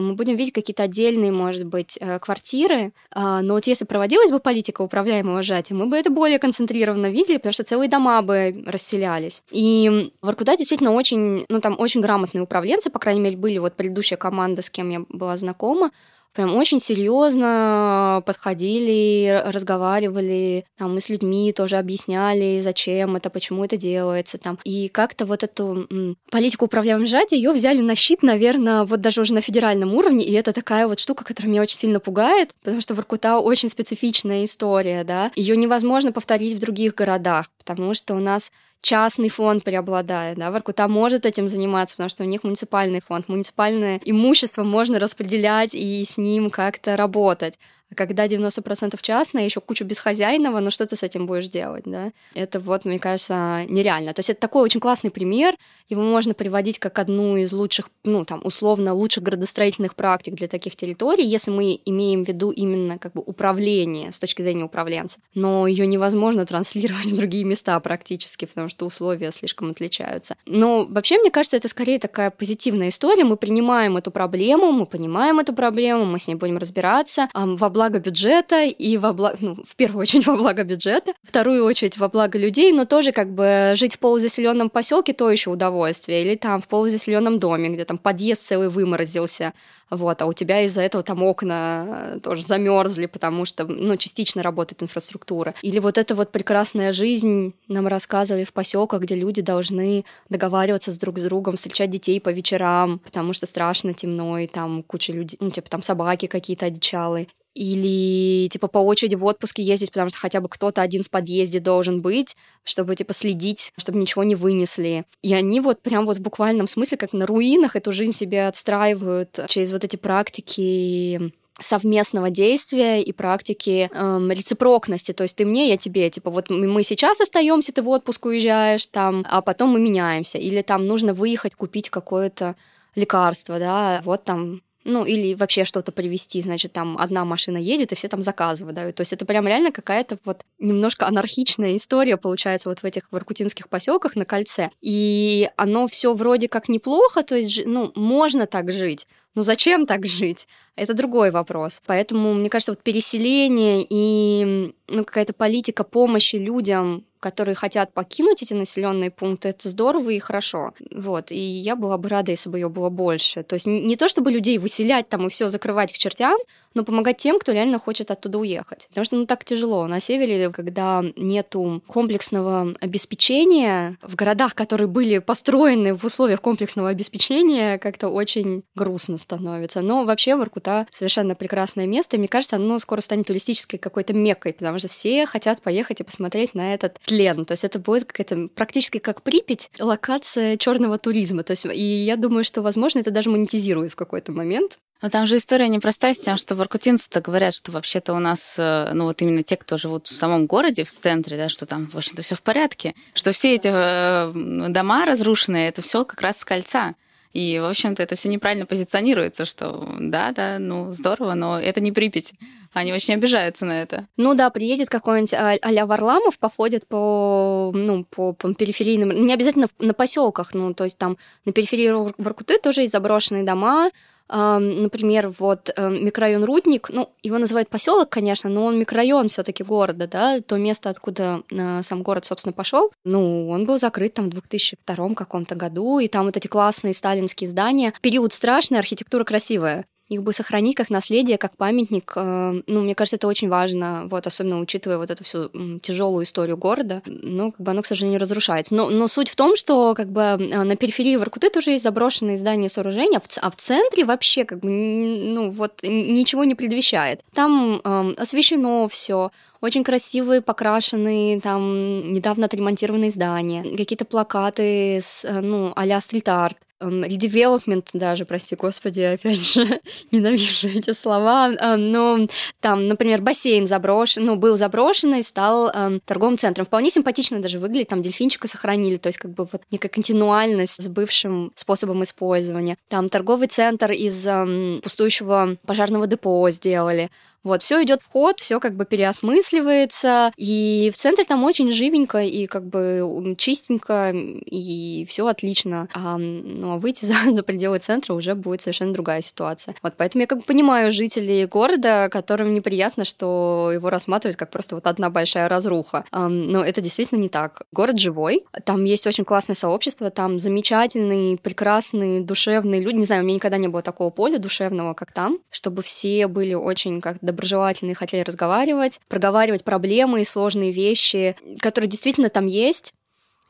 мы будем видеть какие-то отдельные, может быть, э, квартиры, а, но вот если проводилась бы политика управляемого сжатия, мы бы это более концентрированно видели, потому что целые дома бы расселялись. И в действительно очень, ну там очень грамотные управленцы, по крайней мере, были вот предыдущая команда, с кем я была знакома, прям очень серьезно подходили, разговаривали, там, мы с людьми тоже объясняли, зачем это, почему это делается, там. И как-то вот эту политику управляемого сжатия ее взяли на щит, наверное, вот даже уже на федеральном уровне, и это такая вот штука, которая меня очень сильно пугает, потому что Воркута очень специфичная история, да, ее невозможно повторить в других городах, потому что у нас частный фонд преобладает, да, Воркута может этим заниматься, потому что у них муниципальный фонд, муниципальное имущество можно распределять и с ним как-то работать. А когда 90% частное, еще кучу бесхозяйного, ну что ты с этим будешь делать, да? Это вот, мне кажется, нереально. То есть это такой очень классный пример, его можно приводить как одну из лучших, ну там, условно, лучших градостроительных практик для таких территорий, если мы имеем в виду именно как бы управление с точки зрения управленца. Но ее невозможно транслировать в другие места практически, потому что условия слишком отличаются. Но вообще, мне кажется, это скорее такая позитивная история. Мы принимаем эту проблему, мы понимаем эту проблему, мы с ней будем разбираться. Во благо бюджета и во благо, ну, в первую очередь [laughs] во благо бюджета, в вторую очередь во благо людей, но тоже как бы жить в полузаселенном поселке то еще удовольствие, или там в полузаселенном доме, где там подъезд целый выморозился, вот, а у тебя из-за этого там окна тоже замерзли, потому что, ну, частично работает инфраструктура. Или вот эта вот прекрасная жизнь нам рассказывали в поселках, где люди должны договариваться с друг с другом, встречать детей по вечерам, потому что страшно темно, и там куча людей, ну, типа там собаки какие-то одичалые или типа по очереди в отпуске ездить, потому что хотя бы кто-то один в подъезде должен быть, чтобы типа следить, чтобы ничего не вынесли. И они вот прям вот в буквальном смысле как на руинах эту жизнь себе отстраивают через вот эти практики совместного действия и практики эм, рецепрокности, то есть ты мне, я тебе, типа вот мы сейчас остаемся, ты в отпуск уезжаешь там, а потом мы меняемся, или там нужно выехать купить какое-то лекарство, да, вот там ну, или вообще что-то привезти, значит, там одна машина едет, и все там заказывают, да, то есть это прям реально какая-то вот немножко анархичная история получается вот в этих воркутинских поселках на кольце, и оно все вроде как неплохо, то есть, ну, можно так жить, но зачем так жить? Это другой вопрос. Поэтому, мне кажется, вот переселение и ну, какая-то политика помощи людям которые хотят покинуть эти населенные пункты, это здорово и хорошо. Вот. И я была бы рада, если бы ее было больше. То есть не то, чтобы людей выселять там и все закрывать к чертям, но помогать тем, кто реально хочет оттуда уехать. Потому что ну так тяжело. На севере, когда нету комплексного обеспечения, в городах, которые были построены в условиях комплексного обеспечения, как-то очень грустно становится. Но вообще Воркута совершенно прекрасное место, и мне кажется, оно скоро станет туристической какой-то меккой, потому что все хотят поехать и посмотреть на этот тлен. То есть это будет какая-то практически как Припять, локация черного туризма. То есть, и я думаю, что, возможно, это даже монетизирует в какой-то момент. Но там же история непростая с тем, что воркутинцы-то говорят, что вообще-то у нас, э, ну вот именно те, кто живут в самом городе, в центре, да, что там, в общем-то, все в порядке, что все эти э, дома разрушенные, это все как раз с кольца. И, в общем-то, это все неправильно позиционируется, что да, да, ну здорово, но это не Припять. Они очень обижаются на это. Ну да, приедет какой-нибудь а- а-ля Варламов, походит по, ну, по, по периферийным, не обязательно на поселках, ну, то есть там на периферии Воркуты тоже есть заброшенные дома, Например, вот эм, микрорайон Рудник, ну, его называют поселок, конечно, но он микрорайон все-таки города, да, то место, откуда э, сам город, собственно, пошел. Ну, он был закрыт там в 2002 каком-то году, и там вот эти классные сталинские здания. Период страшный, архитектура красивая их бы сохранить как наследие, как памятник. Э, ну, мне кажется, это очень важно, вот, особенно учитывая вот эту всю тяжелую историю города. Ну, как бы оно, к сожалению, разрушается. Но, но суть в том, что как бы э, на периферии Воркуты тоже есть заброшенные здания и сооружения, а в центре вообще как бы, ну, вот ничего не предвещает. Там э, освещено все, очень красивые, покрашенные, там, недавно отремонтированные здания, какие-то плакаты с, э, ну, а-ля стрит-арт редевелопмент даже, прости господи, опять же, [laughs] ненавижу эти слова, но там, например, бассейн заброшен, ну, был заброшен и стал э, торговым центром. Вполне симпатично даже выглядит, там дельфинчика сохранили, то есть как бы вот некая континуальность с бывшим способом использования. Там торговый центр из э, пустующего пожарного депо сделали, Вот, все идет в ход, все как бы переосмысливается, и в центре там очень живенько и как бы чистенько, и все отлично. А, ну, а выйти [laughs] за, за пределы центра уже будет совершенно другая ситуация. Вот поэтому я как бы понимаю жителей города, которым неприятно, что его рассматривают как просто вот одна большая разруха. А, но это действительно не так. Город живой, там есть очень классное сообщество, там замечательные, прекрасные, душевные люди. Не знаю, у меня никогда не было такого поля душевного, как там, чтобы все были очень как доброжелательные, хотели разговаривать, проговаривать проблемы и сложные вещи, которые действительно там есть,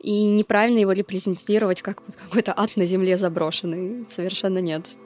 и неправильно его репрезентировать как какой-то ад на земле заброшенный. Совершенно нет.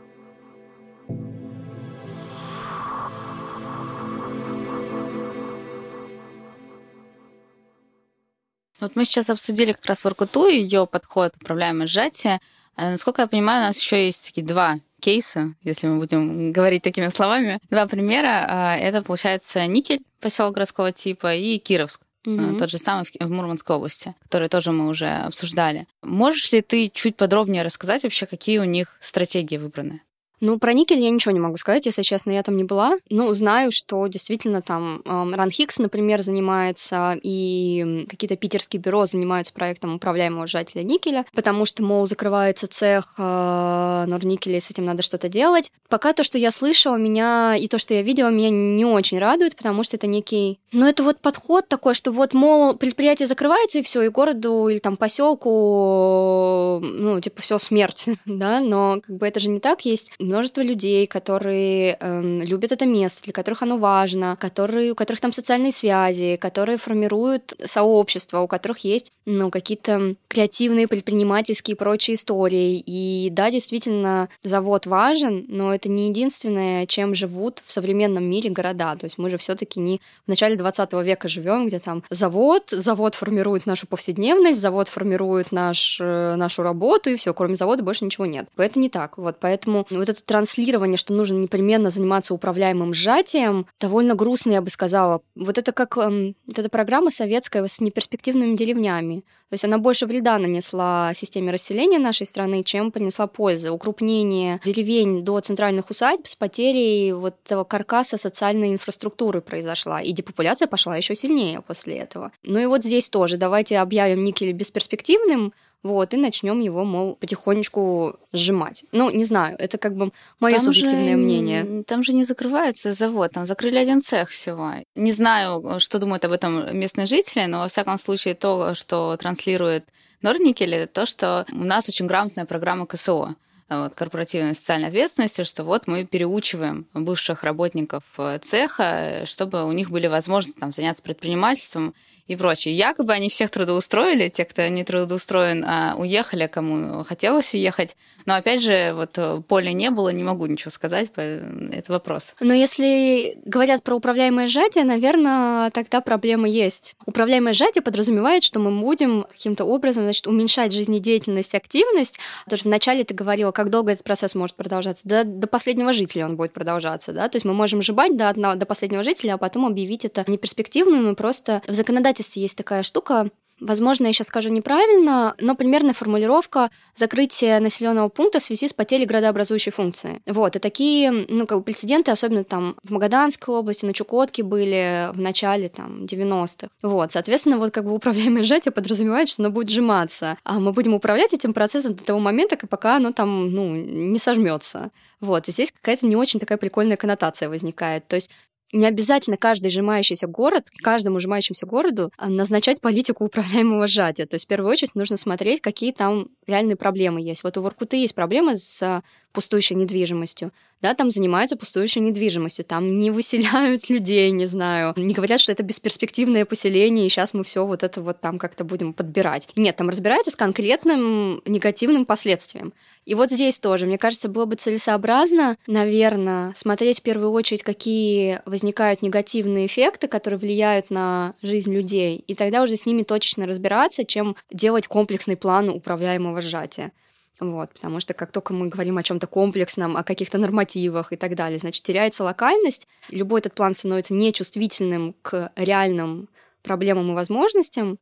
Вот мы сейчас обсудили как раз Воркуту и ее подход управляемое сжатие. А, насколько я понимаю, у нас еще есть такие два кейса, если мы будем говорить такими словами. Два примера. А, это, получается, Никель, поселок городского типа, и Кировск. Mm-hmm. Тот же самый в Мурманской области, который тоже мы уже обсуждали. Можешь ли ты чуть подробнее рассказать вообще, какие у них стратегии выбраны? Ну, про никель я ничего не могу сказать, если честно, я там не была. Ну, знаю, что действительно там э, Ран Хикс, например, занимается, и какие-то питерские бюро занимаются проектом управляемого сжателя никеля, потому что, мол, закрывается цех э, Норникеля, и с этим надо что-то делать. Пока то, что я слышала, меня, и то, что я видела, меня не очень радует, потому что это некий... Ну, это вот подход такой, что вот, мол, предприятие закрывается, и все, и городу или там поселку, ну, типа, все смерть, [laughs] да, но как бы это же не так, есть множество людей, которые э, любят это место, для которых оно важно, которые, у которых там социальные связи, которые формируют сообщество, у которых есть ну, какие-то креативные, предпринимательские и прочие истории. И да, действительно, завод важен, но это не единственное, чем живут в современном мире города. То есть мы же все-таки не в начале 20 века живем, где там завод, завод формирует нашу повседневность, завод формирует наш, э, нашу работу, и все, кроме завода больше ничего нет. Это не так. Вот поэтому вот это транслирование, что нужно непременно заниматься управляемым сжатием, довольно грустно, я бы сказала. Вот это как эм, вот эта программа советская с неперспективными деревнями. То есть она больше вреда нанесла системе расселения нашей страны, чем принесла пользы. Укрупнение деревень до центральных усадьб с потерей вот этого каркаса социальной инфраструктуры произошла. И депопуляция пошла еще сильнее после этого. Ну и вот здесь тоже давайте объявим никель бесперспективным, вот, и начнем его, мол, потихонечку сжимать. Ну, не знаю, это как бы мое субъективное же, мнение. Там же не закрывается завод, там закрыли один цех всего. Не знаю, что думают об этом местные жители, но во всяком случае то, что транслирует Норникель, это то, что у нас очень грамотная программа КСО вот, корпоративной социальной ответственности, что вот мы переучиваем бывших работников э, цеха, чтобы у них были возможности там, заняться предпринимательством и прочее. Якобы они всех трудоустроили, те, кто не трудоустроен, а уехали, кому хотелось уехать. Но опять же, вот э, поля не было, не могу ничего сказать, это вопрос. Но если говорят про управляемое сжатие, наверное, тогда проблема есть. Управляемое сжатие подразумевает, что мы будем каким-то образом значит, уменьшать жизнедеятельность, активность. Тоже вначале ты говорила, как долго этот процесс может продолжаться. До, до последнего жителя он будет продолжаться. Да? То есть мы можем сжимать до, одного, до последнего жителя, а потом объявить это неперспективным и просто в законодательстве законодательстве есть такая штука, Возможно, я сейчас скажу неправильно, но примерная формулировка закрытия населенного пункта в связи с потерей градообразующей функции. Вот, и такие, ну, как бы прецеденты, особенно там в Магаданской области, на Чукотке были в начале там 90-х. Вот, соответственно, вот как бы управляемое сжатие подразумевает, что оно будет сжиматься, а мы будем управлять этим процессом до того момента, пока оно там, ну, не сожмется. Вот, и здесь какая-то не очень такая прикольная коннотация возникает. То есть не обязательно каждый сжимающийся город, каждому сжимающемуся городу а, назначать политику управляемого сжатия. То есть в первую очередь нужно смотреть, какие там реальные проблемы есть. Вот у Воркуты есть проблемы с а, пустующей недвижимостью. Да, там занимаются пустующей недвижимостью, там не выселяют [laughs] людей, не знаю, не говорят, что это бесперспективное поселение, и сейчас мы все вот это вот там как-то будем подбирать. Нет, там разбираются с конкретным негативным последствием. И вот здесь тоже, мне кажется, было бы целесообразно, наверное, смотреть в первую очередь, какие возникают негативные эффекты, которые влияют на жизнь людей, и тогда уже с ними точечно разбираться, чем делать комплексный план управляемого сжатия. Вот, потому что как только мы говорим о чем-то комплексном, о каких-то нормативах и так далее, значит, теряется локальность, любой этот план становится нечувствительным к реальным проблемам и возможностям,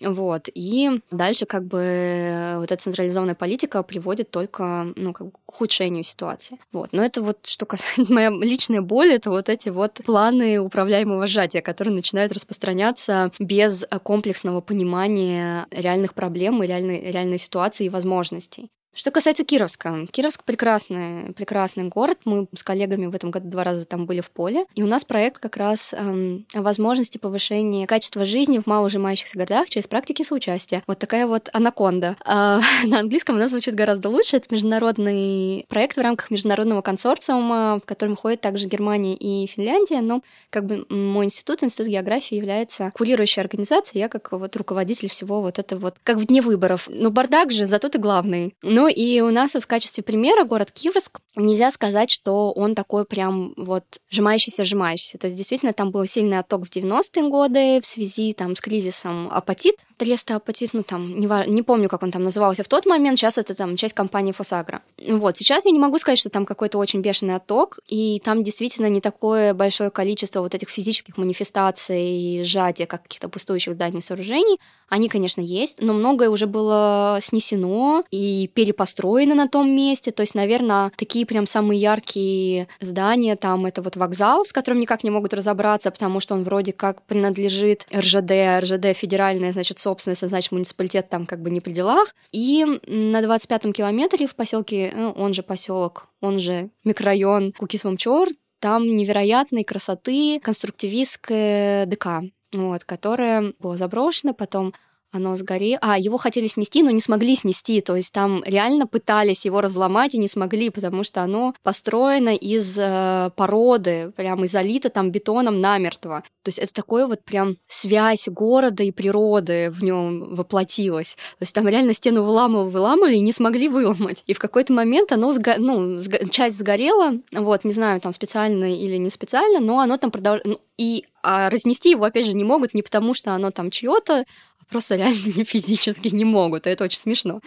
Вот. И дальше как бы вот эта централизованная политика приводит только ну, как бы к ухудшению ситуации. Вот. Но это вот, что касается [laughs] моя личная боль, это вот эти вот планы управляемого сжатия, которые начинают распространяться без комплексного понимания реальных проблем и реальной, реальной ситуации и возможностей. Что касается Кировска. Кировск прекрасный, прекрасный город. Мы с коллегами в этом году два раза там были в поле. И у нас проект как раз эм, о возможности повышения качества жизни в малоужимающихся городах через практики соучастия. Вот такая вот анаконда. А, [laughs] на английском она звучит гораздо лучше. Это международный проект в рамках международного консорциума, в котором ходят также Германия и Финляндия. Но как бы мой институт, Институт географии, является курирующей организацией. Я как вот руководитель всего вот это вот, как в дне выборов. Ну, бардак же, зато ты главный. Но и у нас в качестве примера город Кировск. Нельзя сказать, что он такой прям вот сжимающийся-сжимающийся. То есть действительно там был сильный отток в 90-е годы в связи там с кризисом апатит, Треста апатит, ну там, не, не помню, как он там назывался в тот момент, сейчас это там часть компании Фосагра. Вот, сейчас я не могу сказать, что там какой-то очень бешеный отток, и там действительно не такое большое количество вот этих физических манифестаций, сжатия каких-то пустующих зданий сооружений. Они, конечно, есть, но многое уже было снесено и переп построены на том месте. То есть, наверное, такие прям самые яркие здания там это вот вокзал, с которым никак не могут разобраться, потому что он вроде как принадлежит РЖД, РЖД федеральная, значит, собственность, значит, муниципалитет там как бы не при делах. И на 25-м километре в поселке, ну, он же поселок, он же микрорайон Кукисвамчор, там невероятной красоты конструктивистское ДК, вот, которое было заброшено, потом оно сгорело. А, его хотели снести, но не смогли снести. То есть там реально пытались его разломать и не смогли, потому что оно построено из э, породы, прям и залито там бетоном намертво. То есть это такое вот прям связь города и природы в нем воплотилась. То есть там реально стену выламывали, выламывали и не смогли выломать. И в какой-то момент оно, сго... ну, сго... часть сгорела, вот, не знаю, там специально или не специально, но оно там продолжало... И а разнести его, опять же, не могут не потому, что оно там чье-то, просто реально физически не могут, и это очень смешно.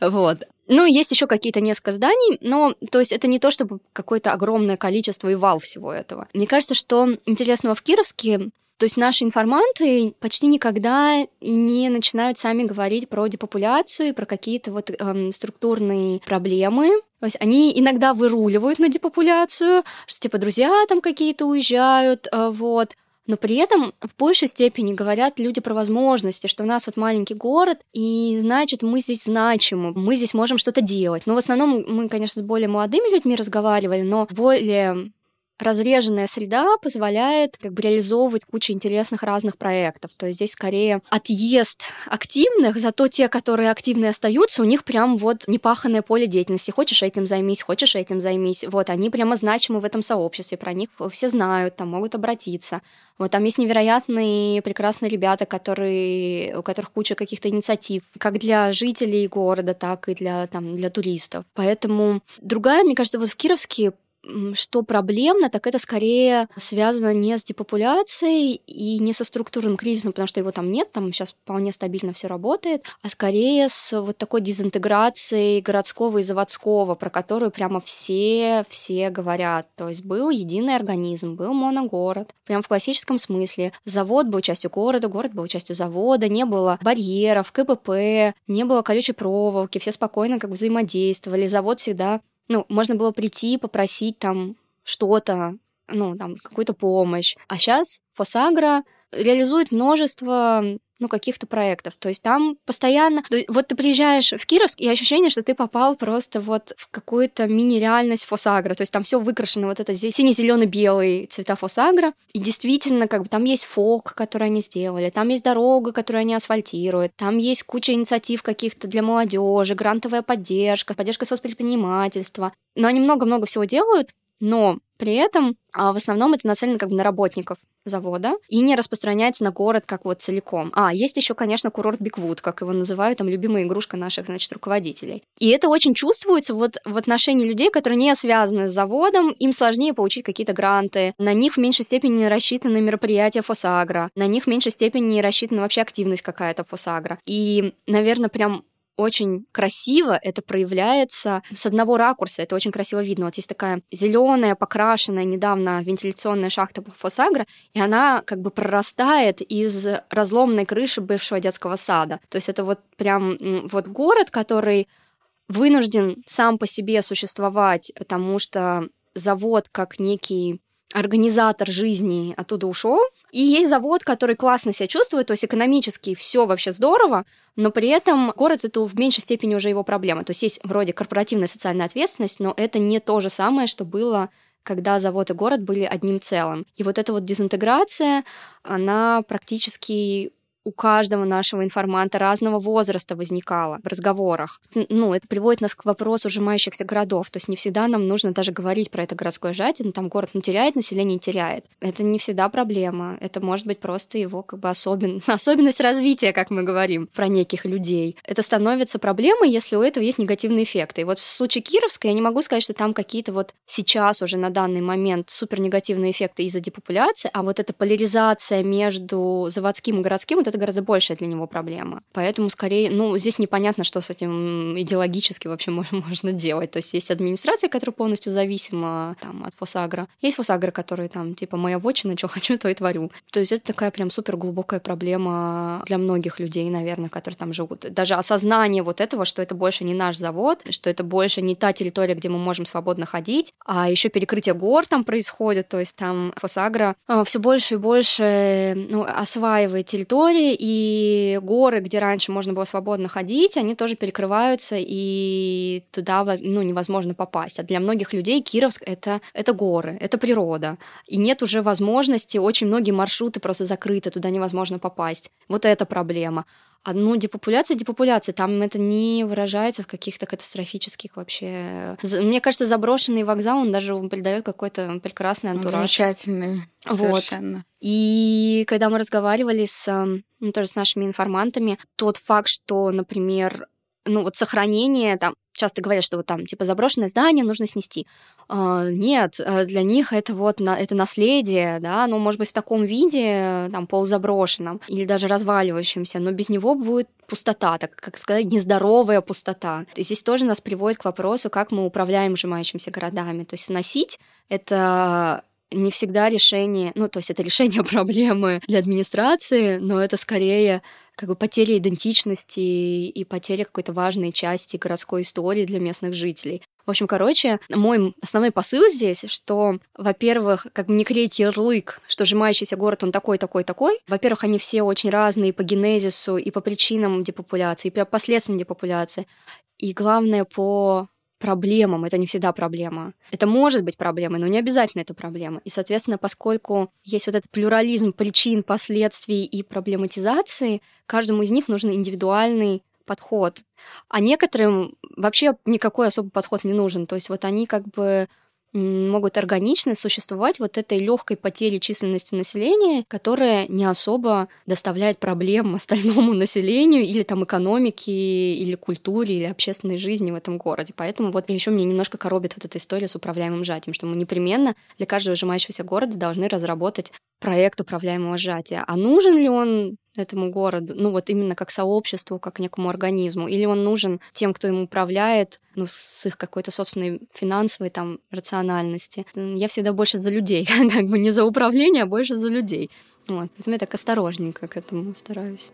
Вот. Ну, есть еще какие-то несколько зданий, но, то есть, это не то, чтобы какое-то огромное количество и вал всего этого. Мне кажется, что интересного в Кировске то есть наши информанты почти никогда не начинают сами говорить про депопуляцию и про какие-то вот эм, структурные проблемы. То есть они иногда выруливают на депопуляцию, что типа друзья там какие-то уезжают, э, вот но при этом в большей степени говорят люди про возможности, что у нас вот маленький город, и значит, мы здесь значимы, мы здесь можем что-то делать. Но в основном мы, конечно, с более молодыми людьми разговаривали, но более разреженная среда позволяет как бы реализовывать кучу интересных разных проектов. То есть здесь скорее отъезд активных, зато те, которые активные остаются, у них прям вот непаханное поле деятельности. Хочешь этим займись, хочешь этим займись. Вот, они прямо значимы в этом сообществе, про них все знают, там могут обратиться. Вот там есть невероятные, прекрасные ребята, которые, у которых куча каких-то инициатив, как для жителей города, так и для, там, для туристов. Поэтому другая, мне кажется, вот в Кировске что проблемно, так это скорее связано не с депопуляцией и не со структурным кризисом, потому что его там нет, там сейчас вполне стабильно все работает, а скорее с вот такой дезинтеграцией городского и заводского, про которую прямо все, все говорят. То есть был единый организм, был моногород, прям в классическом смысле. Завод был частью города, город был частью завода, не было барьеров, КПП, не было колючей проволоки, все спокойно как бы взаимодействовали, завод всегда ну, можно было прийти, попросить там что-то, ну, там, какую-то помощь. А сейчас Фосагра реализует множество ну, каких-то проектов. То есть там постоянно... Вот ты приезжаешь в Кировск, и ощущение, что ты попал просто вот в какую-то мини-реальность Фосагра. То есть там все выкрашено, вот это сине-зеленый-белый цвета Фосагра. И действительно, как бы там есть фок, который они сделали, там есть дорога, которую они асфальтируют, там есть куча инициатив каких-то для молодежи, грантовая поддержка, поддержка соцпредпринимательства. Но они много-много всего делают, но при этом а в основном это нацелено как бы на работников завода и не распространяется на город как вот целиком. А, есть еще, конечно, курорт Бигвуд, как его называют, там любимая игрушка наших, значит, руководителей. И это очень чувствуется вот в отношении людей, которые не связаны с заводом, им сложнее получить какие-то гранты, на них в меньшей степени рассчитаны мероприятия Фосагра, на них в меньшей степени рассчитана вообще активность какая-то Фосагра. И, наверное, прям очень красиво это проявляется с одного ракурса. Это очень красиво видно. Вот есть такая зеленая, покрашенная недавно вентиляционная шахта Фосагра, и она как бы прорастает из разломной крыши бывшего детского сада. То есть это вот прям вот город, который вынужден сам по себе существовать, потому что завод как некий организатор жизни оттуда ушел, и есть завод, который классно себя чувствует, то есть экономически все вообще здорово, но при этом город это в меньшей степени уже его проблема. То есть есть вроде корпоративная социальная ответственность, но это не то же самое, что было когда завод и город были одним целым. И вот эта вот дезинтеграция, она практически у каждого нашего информанта разного возраста возникало в разговорах. Ну, это приводит нас к вопросу сжимающихся городов. То есть не всегда нам нужно даже говорить про это городское сжатие, но там город ну, теряет, население теряет. Это не всегда проблема. Это может быть просто его как бы особен... [laughs] особенность развития, как мы говорим, про неких людей. Это становится проблемой, если у этого есть негативные эффекты. И вот в случае Кировска я не могу сказать, что там какие-то вот сейчас уже на данный момент супер негативные эффекты из-за депопуляции, а вот эта поляризация между заводским и городским, вот это гораздо большая для него проблема. Поэтому скорее, ну, здесь непонятно, что с этим идеологически вообще [laughs] можно, можно делать. То есть есть администрация, которая полностью зависима там, от Фосагра. Есть Фосагра, который там, типа, моя вотчина, что [laughs] хочу, то и творю. То есть это такая прям супер глубокая проблема для многих людей, наверное, которые там живут. Даже осознание вот этого, что это больше не наш завод, что это больше не та территория, где мы можем свободно ходить, а еще перекрытие гор там происходит, то есть там Фосагра э, все больше и больше ну, осваивает территории, и горы, где раньше можно было свободно ходить, они тоже перекрываются, и туда ну, невозможно попасть. А для многих людей Кировск это, это горы, это природа. И нет уже возможности, очень многие маршруты просто закрыты, туда невозможно попасть. Вот это проблема. А ну, депопуляция, депопуляция, там это не выражается в каких-то катастрофических вообще... Мне кажется, заброшенный вокзал, он даже придает какой-то прекрасный антураж. Замечательный, вот. совершенно. И когда мы разговаривали с, ну, тоже с нашими информантами, тот факт, что, например, ну вот сохранение там часто говорят, что вот там типа заброшенное здание нужно снести. А, нет, э, для них это вот на, это наследие, да, оно может быть в таком виде, там полузаброшенном или даже разваливающемся, но без него будет пустота, так как сказать, нездоровая пустота. И здесь тоже нас приводит к вопросу, как мы управляем сжимающимися городами. То есть сносить это не всегда решение, ну, то есть это решение [laughs] проблемы для администрации, но это скорее как бы потеря идентичности и потеря какой-то важной части городской истории для местных жителей. В общем, короче, мой основной посыл здесь, что, во-первых, как бы не клеить ярлык, что сжимающийся город, он такой, такой, такой. Во-первых, они все очень разные по генезису и по причинам депопуляции, и по последствиям депопуляции. И главное, по проблемам. Это не всегда проблема. Это может быть проблемой, но не обязательно это проблема. И, соответственно, поскольку есть вот этот плюрализм причин, последствий и проблематизации, каждому из них нужен индивидуальный подход. А некоторым вообще никакой особый подход не нужен. То есть вот они как бы могут органично существовать вот этой легкой потери численности населения, которая не особо доставляет проблем [laughs] остальному населению или там экономике, или культуре, или общественной жизни в этом городе. Поэтому вот еще мне немножко коробит вот эта история с управляемым сжатием, что мы непременно для каждого сжимающегося города должны разработать проект управляемого сжатия. А нужен ли он этому городу, ну вот именно как сообществу, как некому организму, или он нужен тем, кто им управляет, ну, с их какой-то собственной финансовой там рациональности. Я всегда больше за людей, [laughs] как бы не за управление, а больше за людей. Вот. Поэтому я так осторожненько к этому стараюсь.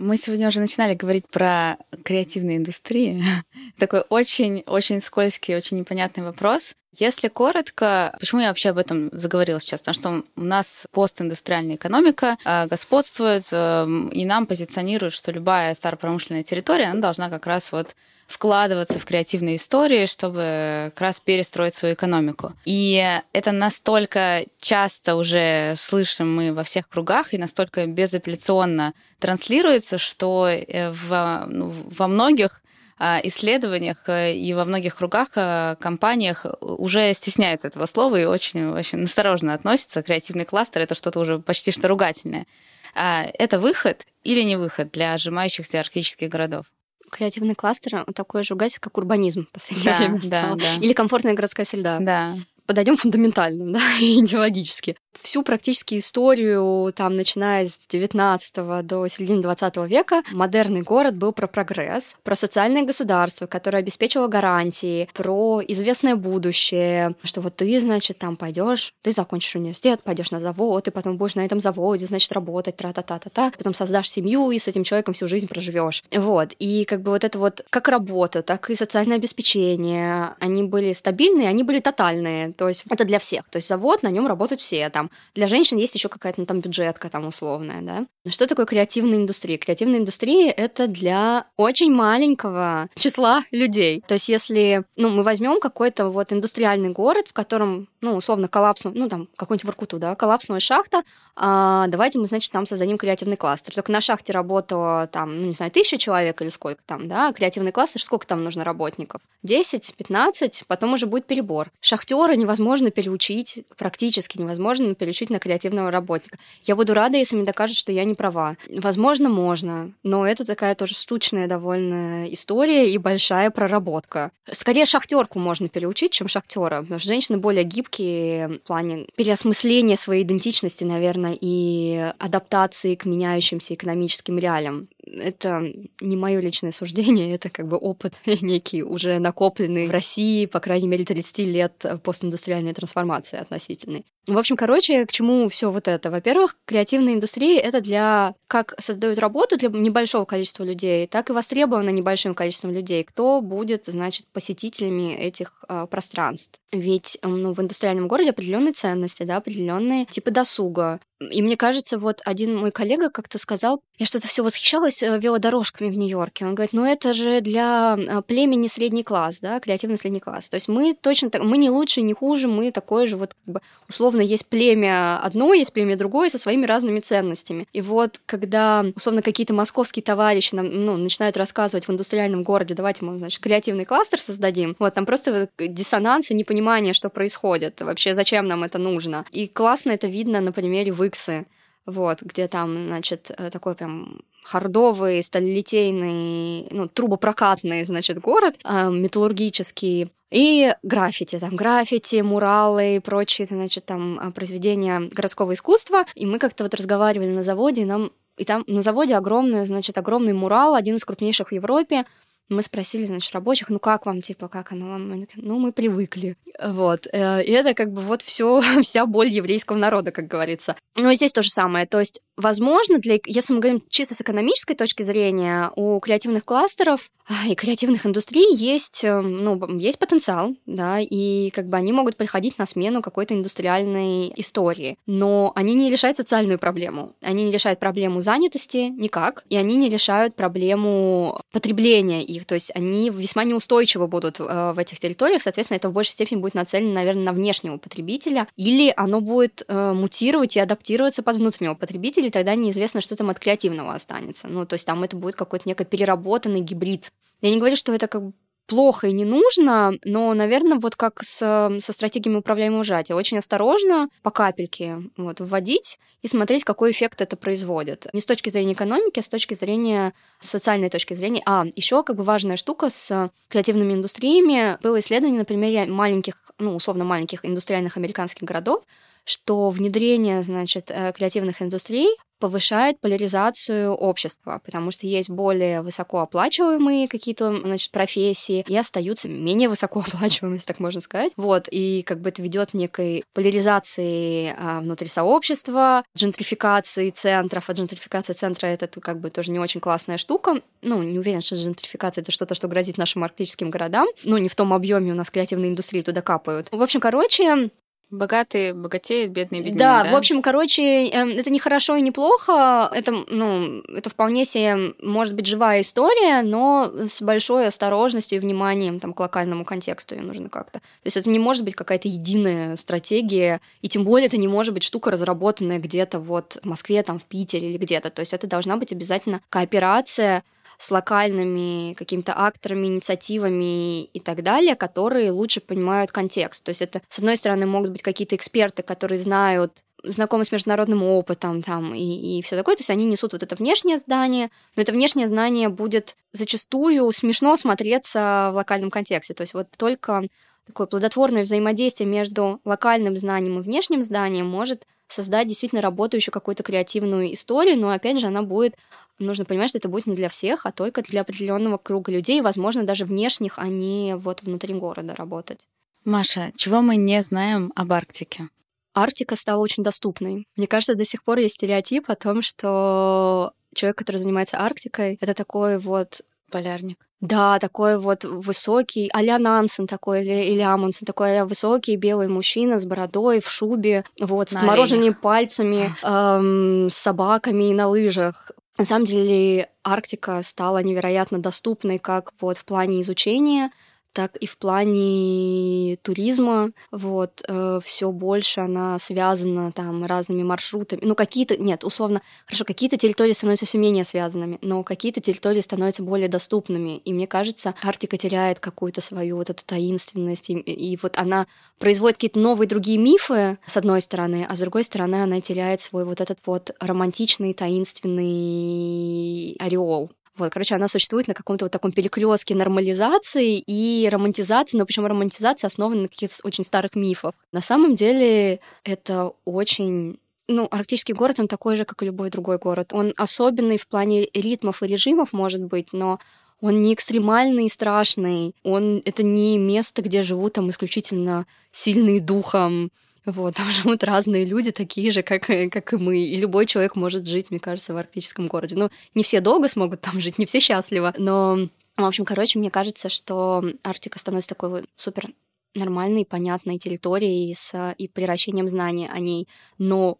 Мы сегодня уже начинали говорить про креативные индустрии. [laughs] Такой очень-очень скользкий, очень непонятный вопрос. Если коротко, почему я вообще об этом заговорила сейчас? Потому что у нас постиндустриальная экономика э, господствует, э, и нам позиционируют, что любая старопромышленная территория, она должна как раз вот вкладываться в креативные истории, чтобы как раз перестроить свою экономику. И это настолько часто уже слышим мы во всех кругах и настолько безапелляционно транслируется, что э, в, ну, во многих а, исследованиях э, и во многих кругах, э, компаниях уже стесняются этого слова и очень, очень осторожно относятся. Креативный кластер — это что-то уже почти что ругательное. А, это выход или не выход для сжимающихся арктических городов? Креативный кластер такой же ругательство, как урбанизм в последнее да, время стал. Да, да. Или комфортная городская среда. Да. подойдем фундаментально, [laughs] да, идеологически. Всю практически историю, там, начиная с 19 до середины 20 века, модерный город был про прогресс, про социальное государство, которое обеспечивало гарантии, про известное будущее, что вот ты, значит, там пойдешь, ты закончишь университет, пойдешь на завод, и потом будешь на этом заводе, значит, работать, тра-та-та-та-та, потом создашь семью и с этим человеком всю жизнь проживешь. Вот. И как бы вот это вот как работа, так и социальное обеспечение, они были стабильные, они были тотальные. То есть это для всех. То есть завод, на нем работают все. Там для женщин есть еще какая-то ну, там бюджетка там условная, да. Что такое креативная индустрия? Креативная индустрия это для очень маленького числа людей. То есть если, ну, мы возьмем какой-то вот индустриальный город, в котором, ну, условно, коллапсом, ну, там, какой-нибудь Воркуту, да, коллапсовая шахта, а, давайте мы, значит, там создадим креативный кластер. Только на шахте работало там, ну, не знаю, тысяча человек или сколько там, да, креативный кластер, сколько там нужно работников? 10, 15, потом уже будет перебор. Шахтера невозможно переучить, практически невозможно переучить на креативного работника. Я буду рада, если мне докажут, что я не права. Возможно, можно, но это такая тоже штучная довольно история и большая проработка. Скорее шахтерку можно переучить, чем шахтера, потому что женщины более гибкие в плане переосмысления своей идентичности, наверное, и адаптации к меняющимся экономическим реалиям это не мое личное суждение, это как бы опыт [laughs] некий, уже накопленный в России, по крайней мере, 30 лет постиндустриальной трансформации относительной. В общем, короче, к чему все вот это? Во-первых, креативная индустрия — это для как создают работу для небольшого количества людей, так и востребована небольшим количеством людей, кто будет, значит, посетителями этих э, пространств. Ведь ну, в индустриальном городе определенные ценности, да, определенные типы досуга, и мне кажется, вот один мой коллега как-то сказал, я что-то все восхищалась э, велодорожками в Нью-Йорке. Он говорит, ну это же для э, племени средний класс, да, креативный средний класс. То есть мы точно так, мы не лучше, не хуже, мы такое же вот как бы условно есть племя одно, есть племя другое со своими разными ценностями. И вот когда условно какие-то московские товарищи нам ну, начинают рассказывать в индустриальном городе, давайте мы, значит, креативный кластер создадим, вот там просто диссонанс и непонимание, что происходит, вообще зачем нам это нужно. И классно это видно на примере вы Иксы, вот, где там, значит, э, такой прям хардовый, сталелитейный, ну, трубопрокатный, значит, город, э, металлургический, и граффити, там граффити, муралы и прочие, значит, там э, произведения городского искусства. И мы как-то вот разговаривали на заводе, и нам и там на заводе огромный, значит, огромный мурал, один из крупнейших в Европе, мы спросили, значит, рабочих, ну как вам, типа, как оно вам? Ну, мы привыкли. Вот. Э, и это как бы вот все, [laughs] вся боль еврейского народа, как говорится. Но здесь то же самое. То есть, возможно, для, если мы говорим чисто с экономической точки зрения, у креативных кластеров и креативных индустрий есть, эм, ну, есть потенциал, да, и как бы они могут приходить на смену какой-то индустриальной истории. Но они не решают социальную проблему. Они не решают проблему занятости никак, и они не решают проблему потребления их них, то есть они весьма неустойчивы будут э, в этих территориях, соответственно, это в большей степени будет нацелено, наверное, на внешнего потребителя, или оно будет э, мутировать и адаптироваться под внутреннего потребителя, и тогда неизвестно, что там от креативного останется. Ну, то есть там это будет какой-то некий переработанный гибрид. Я не говорю, что это как плохо и не нужно, но, наверное, вот как с, со стратегиями управляемого сжатия, очень осторожно по капельке вот, вводить и смотреть, какой эффект это производит. Не с точки зрения экономики, а с точки зрения социальной точки зрения. А, еще как бы важная штука с креативными индустриями было исследование на примере маленьких, ну, условно маленьких индустриальных американских городов, что внедрение, значит, э, креативных индустрий повышает поляризацию общества, потому что есть более высокооплачиваемые какие-то, значит, профессии и остаются менее высокооплачиваемые, если так можно сказать. Вот, и как бы это ведет некой поляризации а, внутри сообщества, джентрификации центров, а джентрификация центра это как бы тоже не очень классная штука. Ну, не уверен, что джентрификация это что-то, что грозит нашим арктическим городам. Ну, не в том объеме у нас креативные индустрии туда капают. В общем, короче, Богатые богатеют, бедные беднее. Да, да, в общем, короче, эм, это не хорошо и не плохо. Это, ну, это вполне себе может быть живая история, но с большой осторожностью и вниманием там, к локальному контексту ее нужно как-то. То есть это не может быть какая-то единая стратегия, и тем более это не может быть штука, разработанная где-то вот в Москве, там, в Питере или где-то. То есть это должна быть обязательно кооперация с локальными какими-то акторами, инициативами и так далее, которые лучше понимают контекст. То есть это, с одной стороны, могут быть какие-то эксперты, которые знают знакомы с международным опытом там и, и все такое, то есть они несут вот это внешнее здание, но это внешнее знание будет зачастую смешно смотреться в локальном контексте, то есть вот только такое плодотворное взаимодействие между локальным знанием и внешним знанием может создать действительно работающую какую-то креативную историю, но опять же она будет нужно понимать, что это будет не для всех, а только для определенного круга людей, возможно, даже внешних, а не вот внутри города работать. Маша, чего мы не знаем об Арктике? Арктика стала очень доступной. Мне кажется, до сих пор есть стереотип о том, что человек, который занимается Арктикой, это такой вот Полярник. Да, такой вот высокий, а-ля Нансен такой, или, или Амундсен, такой а высокий белый мужчина с бородой, в шубе, вот, с отмороженными пальцами, [laughs] эм, с собаками и на лыжах. На самом деле Арктика стала невероятно доступной как вот в плане изучения, так и в плане туризма. Вот, э, все больше она связана там разными маршрутами. Ну, какие-то, нет, условно, хорошо, какие-то территории становятся все менее связанными, но какие-то территории становятся более доступными. И мне кажется, Арктика теряет какую-то свою вот эту таинственность, и, и вот она производит какие-то новые другие мифы, с одной стороны, а с другой стороны, она теряет свой вот этот вот романтичный, таинственный ореол. Вот, короче, она существует на каком-то вот таком перекрестке нормализации и романтизации, но причем романтизация основана на каких-то очень старых мифах. На самом деле это очень ну, арктический город, он такой же, как и любой другой город. Он особенный в плане ритмов и режимов, может быть, но он не экстремальный и страшный. Он это не место, где живут там исключительно сильные духом вот, [laughs] там живут разные люди, такие же, как, как и мы. И любой человек может жить, мне кажется, в арктическом городе. Ну, не все долго смогут там жить, не все счастливо, но, в общем, короче, мне кажется, что Арктика становится такой супер нормальной, понятной территорией с и превращением знаний о ней. Но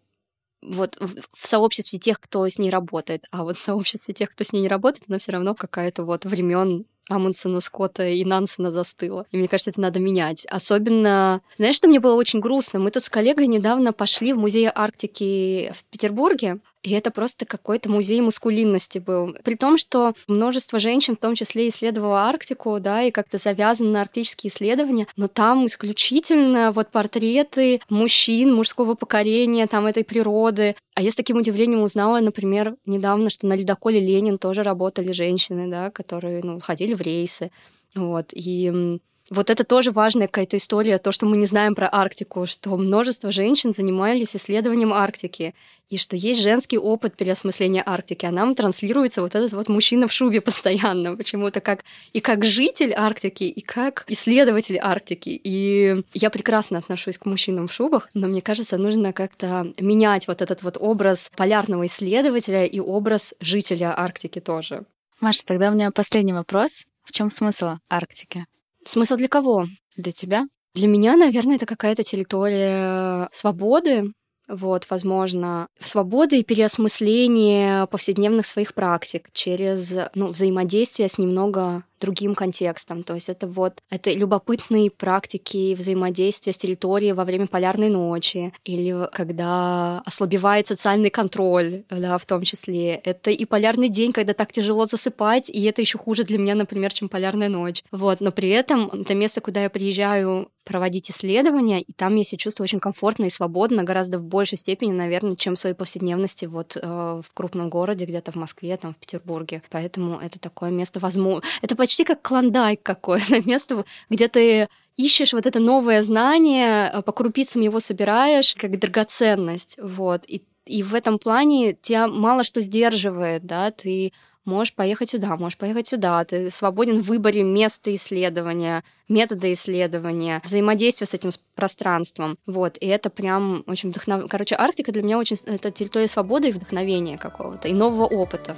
вот в сообществе тех, кто с ней работает, а вот в сообществе тех, кто с ней не работает, она все равно какая-то вот времен Амундсена, Скотта и Нансена застыла. И мне кажется, это надо менять. Особенно... Знаешь, что мне было очень грустно? Мы тут с коллегой недавно пошли в музей Арктики в Петербурге, и это просто какой-то музей мускулинности был. При том, что множество женщин, в том числе, исследовало Арктику, да, и как-то завязаны на арктические исследования, но там исключительно вот портреты мужчин мужского поколения, там этой природы. А я с таким удивлением узнала, например, недавно, что на ледоколе Ленин тоже работали женщины, да, которые, ну, ходили в рейсы. Вот, и вот это тоже важная какая-то история, то, что мы не знаем про Арктику, что множество женщин занимались исследованием Арктики, и что есть женский опыт переосмысления Арктики, а нам транслируется вот этот вот мужчина в шубе [laughs] постоянно, почему-то как и как житель Арктики, и как исследователь Арктики. И я прекрасно отношусь к мужчинам в шубах, но мне кажется, нужно как-то менять вот этот вот образ полярного исследователя и образ жителя Арктики тоже. Маша, тогда у меня последний вопрос. В чем смысл Арктики? Смысл для кого? Для тебя? Для меня, наверное, это какая-то территория свободы, вот, возможно, свободы и переосмысление повседневных своих практик через ну, взаимодействие с немного другим контекстом. То есть это вот это любопытные практики взаимодействия с территорией во время полярной ночи или когда ослабевает социальный контроль, да, в том числе. Это и полярный день, когда так тяжело засыпать, и это еще хуже для меня, например, чем полярная ночь. Вот, но при этом это место, куда я приезжаю проводить исследования, и там я себя чувствую очень комфортно и свободно, гораздо в большей степени, наверное, чем в своей повседневности вот э, в крупном городе, где-то в Москве, там, в Петербурге. Поэтому это такое место возможно. Это почти как клондайк какое-то, [laughs] место, где ты ищешь вот это новое знание, э, по крупицам его собираешь, как драгоценность, вот. И, и в этом плане тебя мало что сдерживает, да, ты можешь поехать сюда, можешь поехать сюда. Ты свободен в выборе места исследования, метода исследования, взаимодействия с этим пространством. Вот, и это прям очень вдохновляет. Короче, Арктика для меня очень... Это территория свободы и вдохновения какого-то, и нового опыта.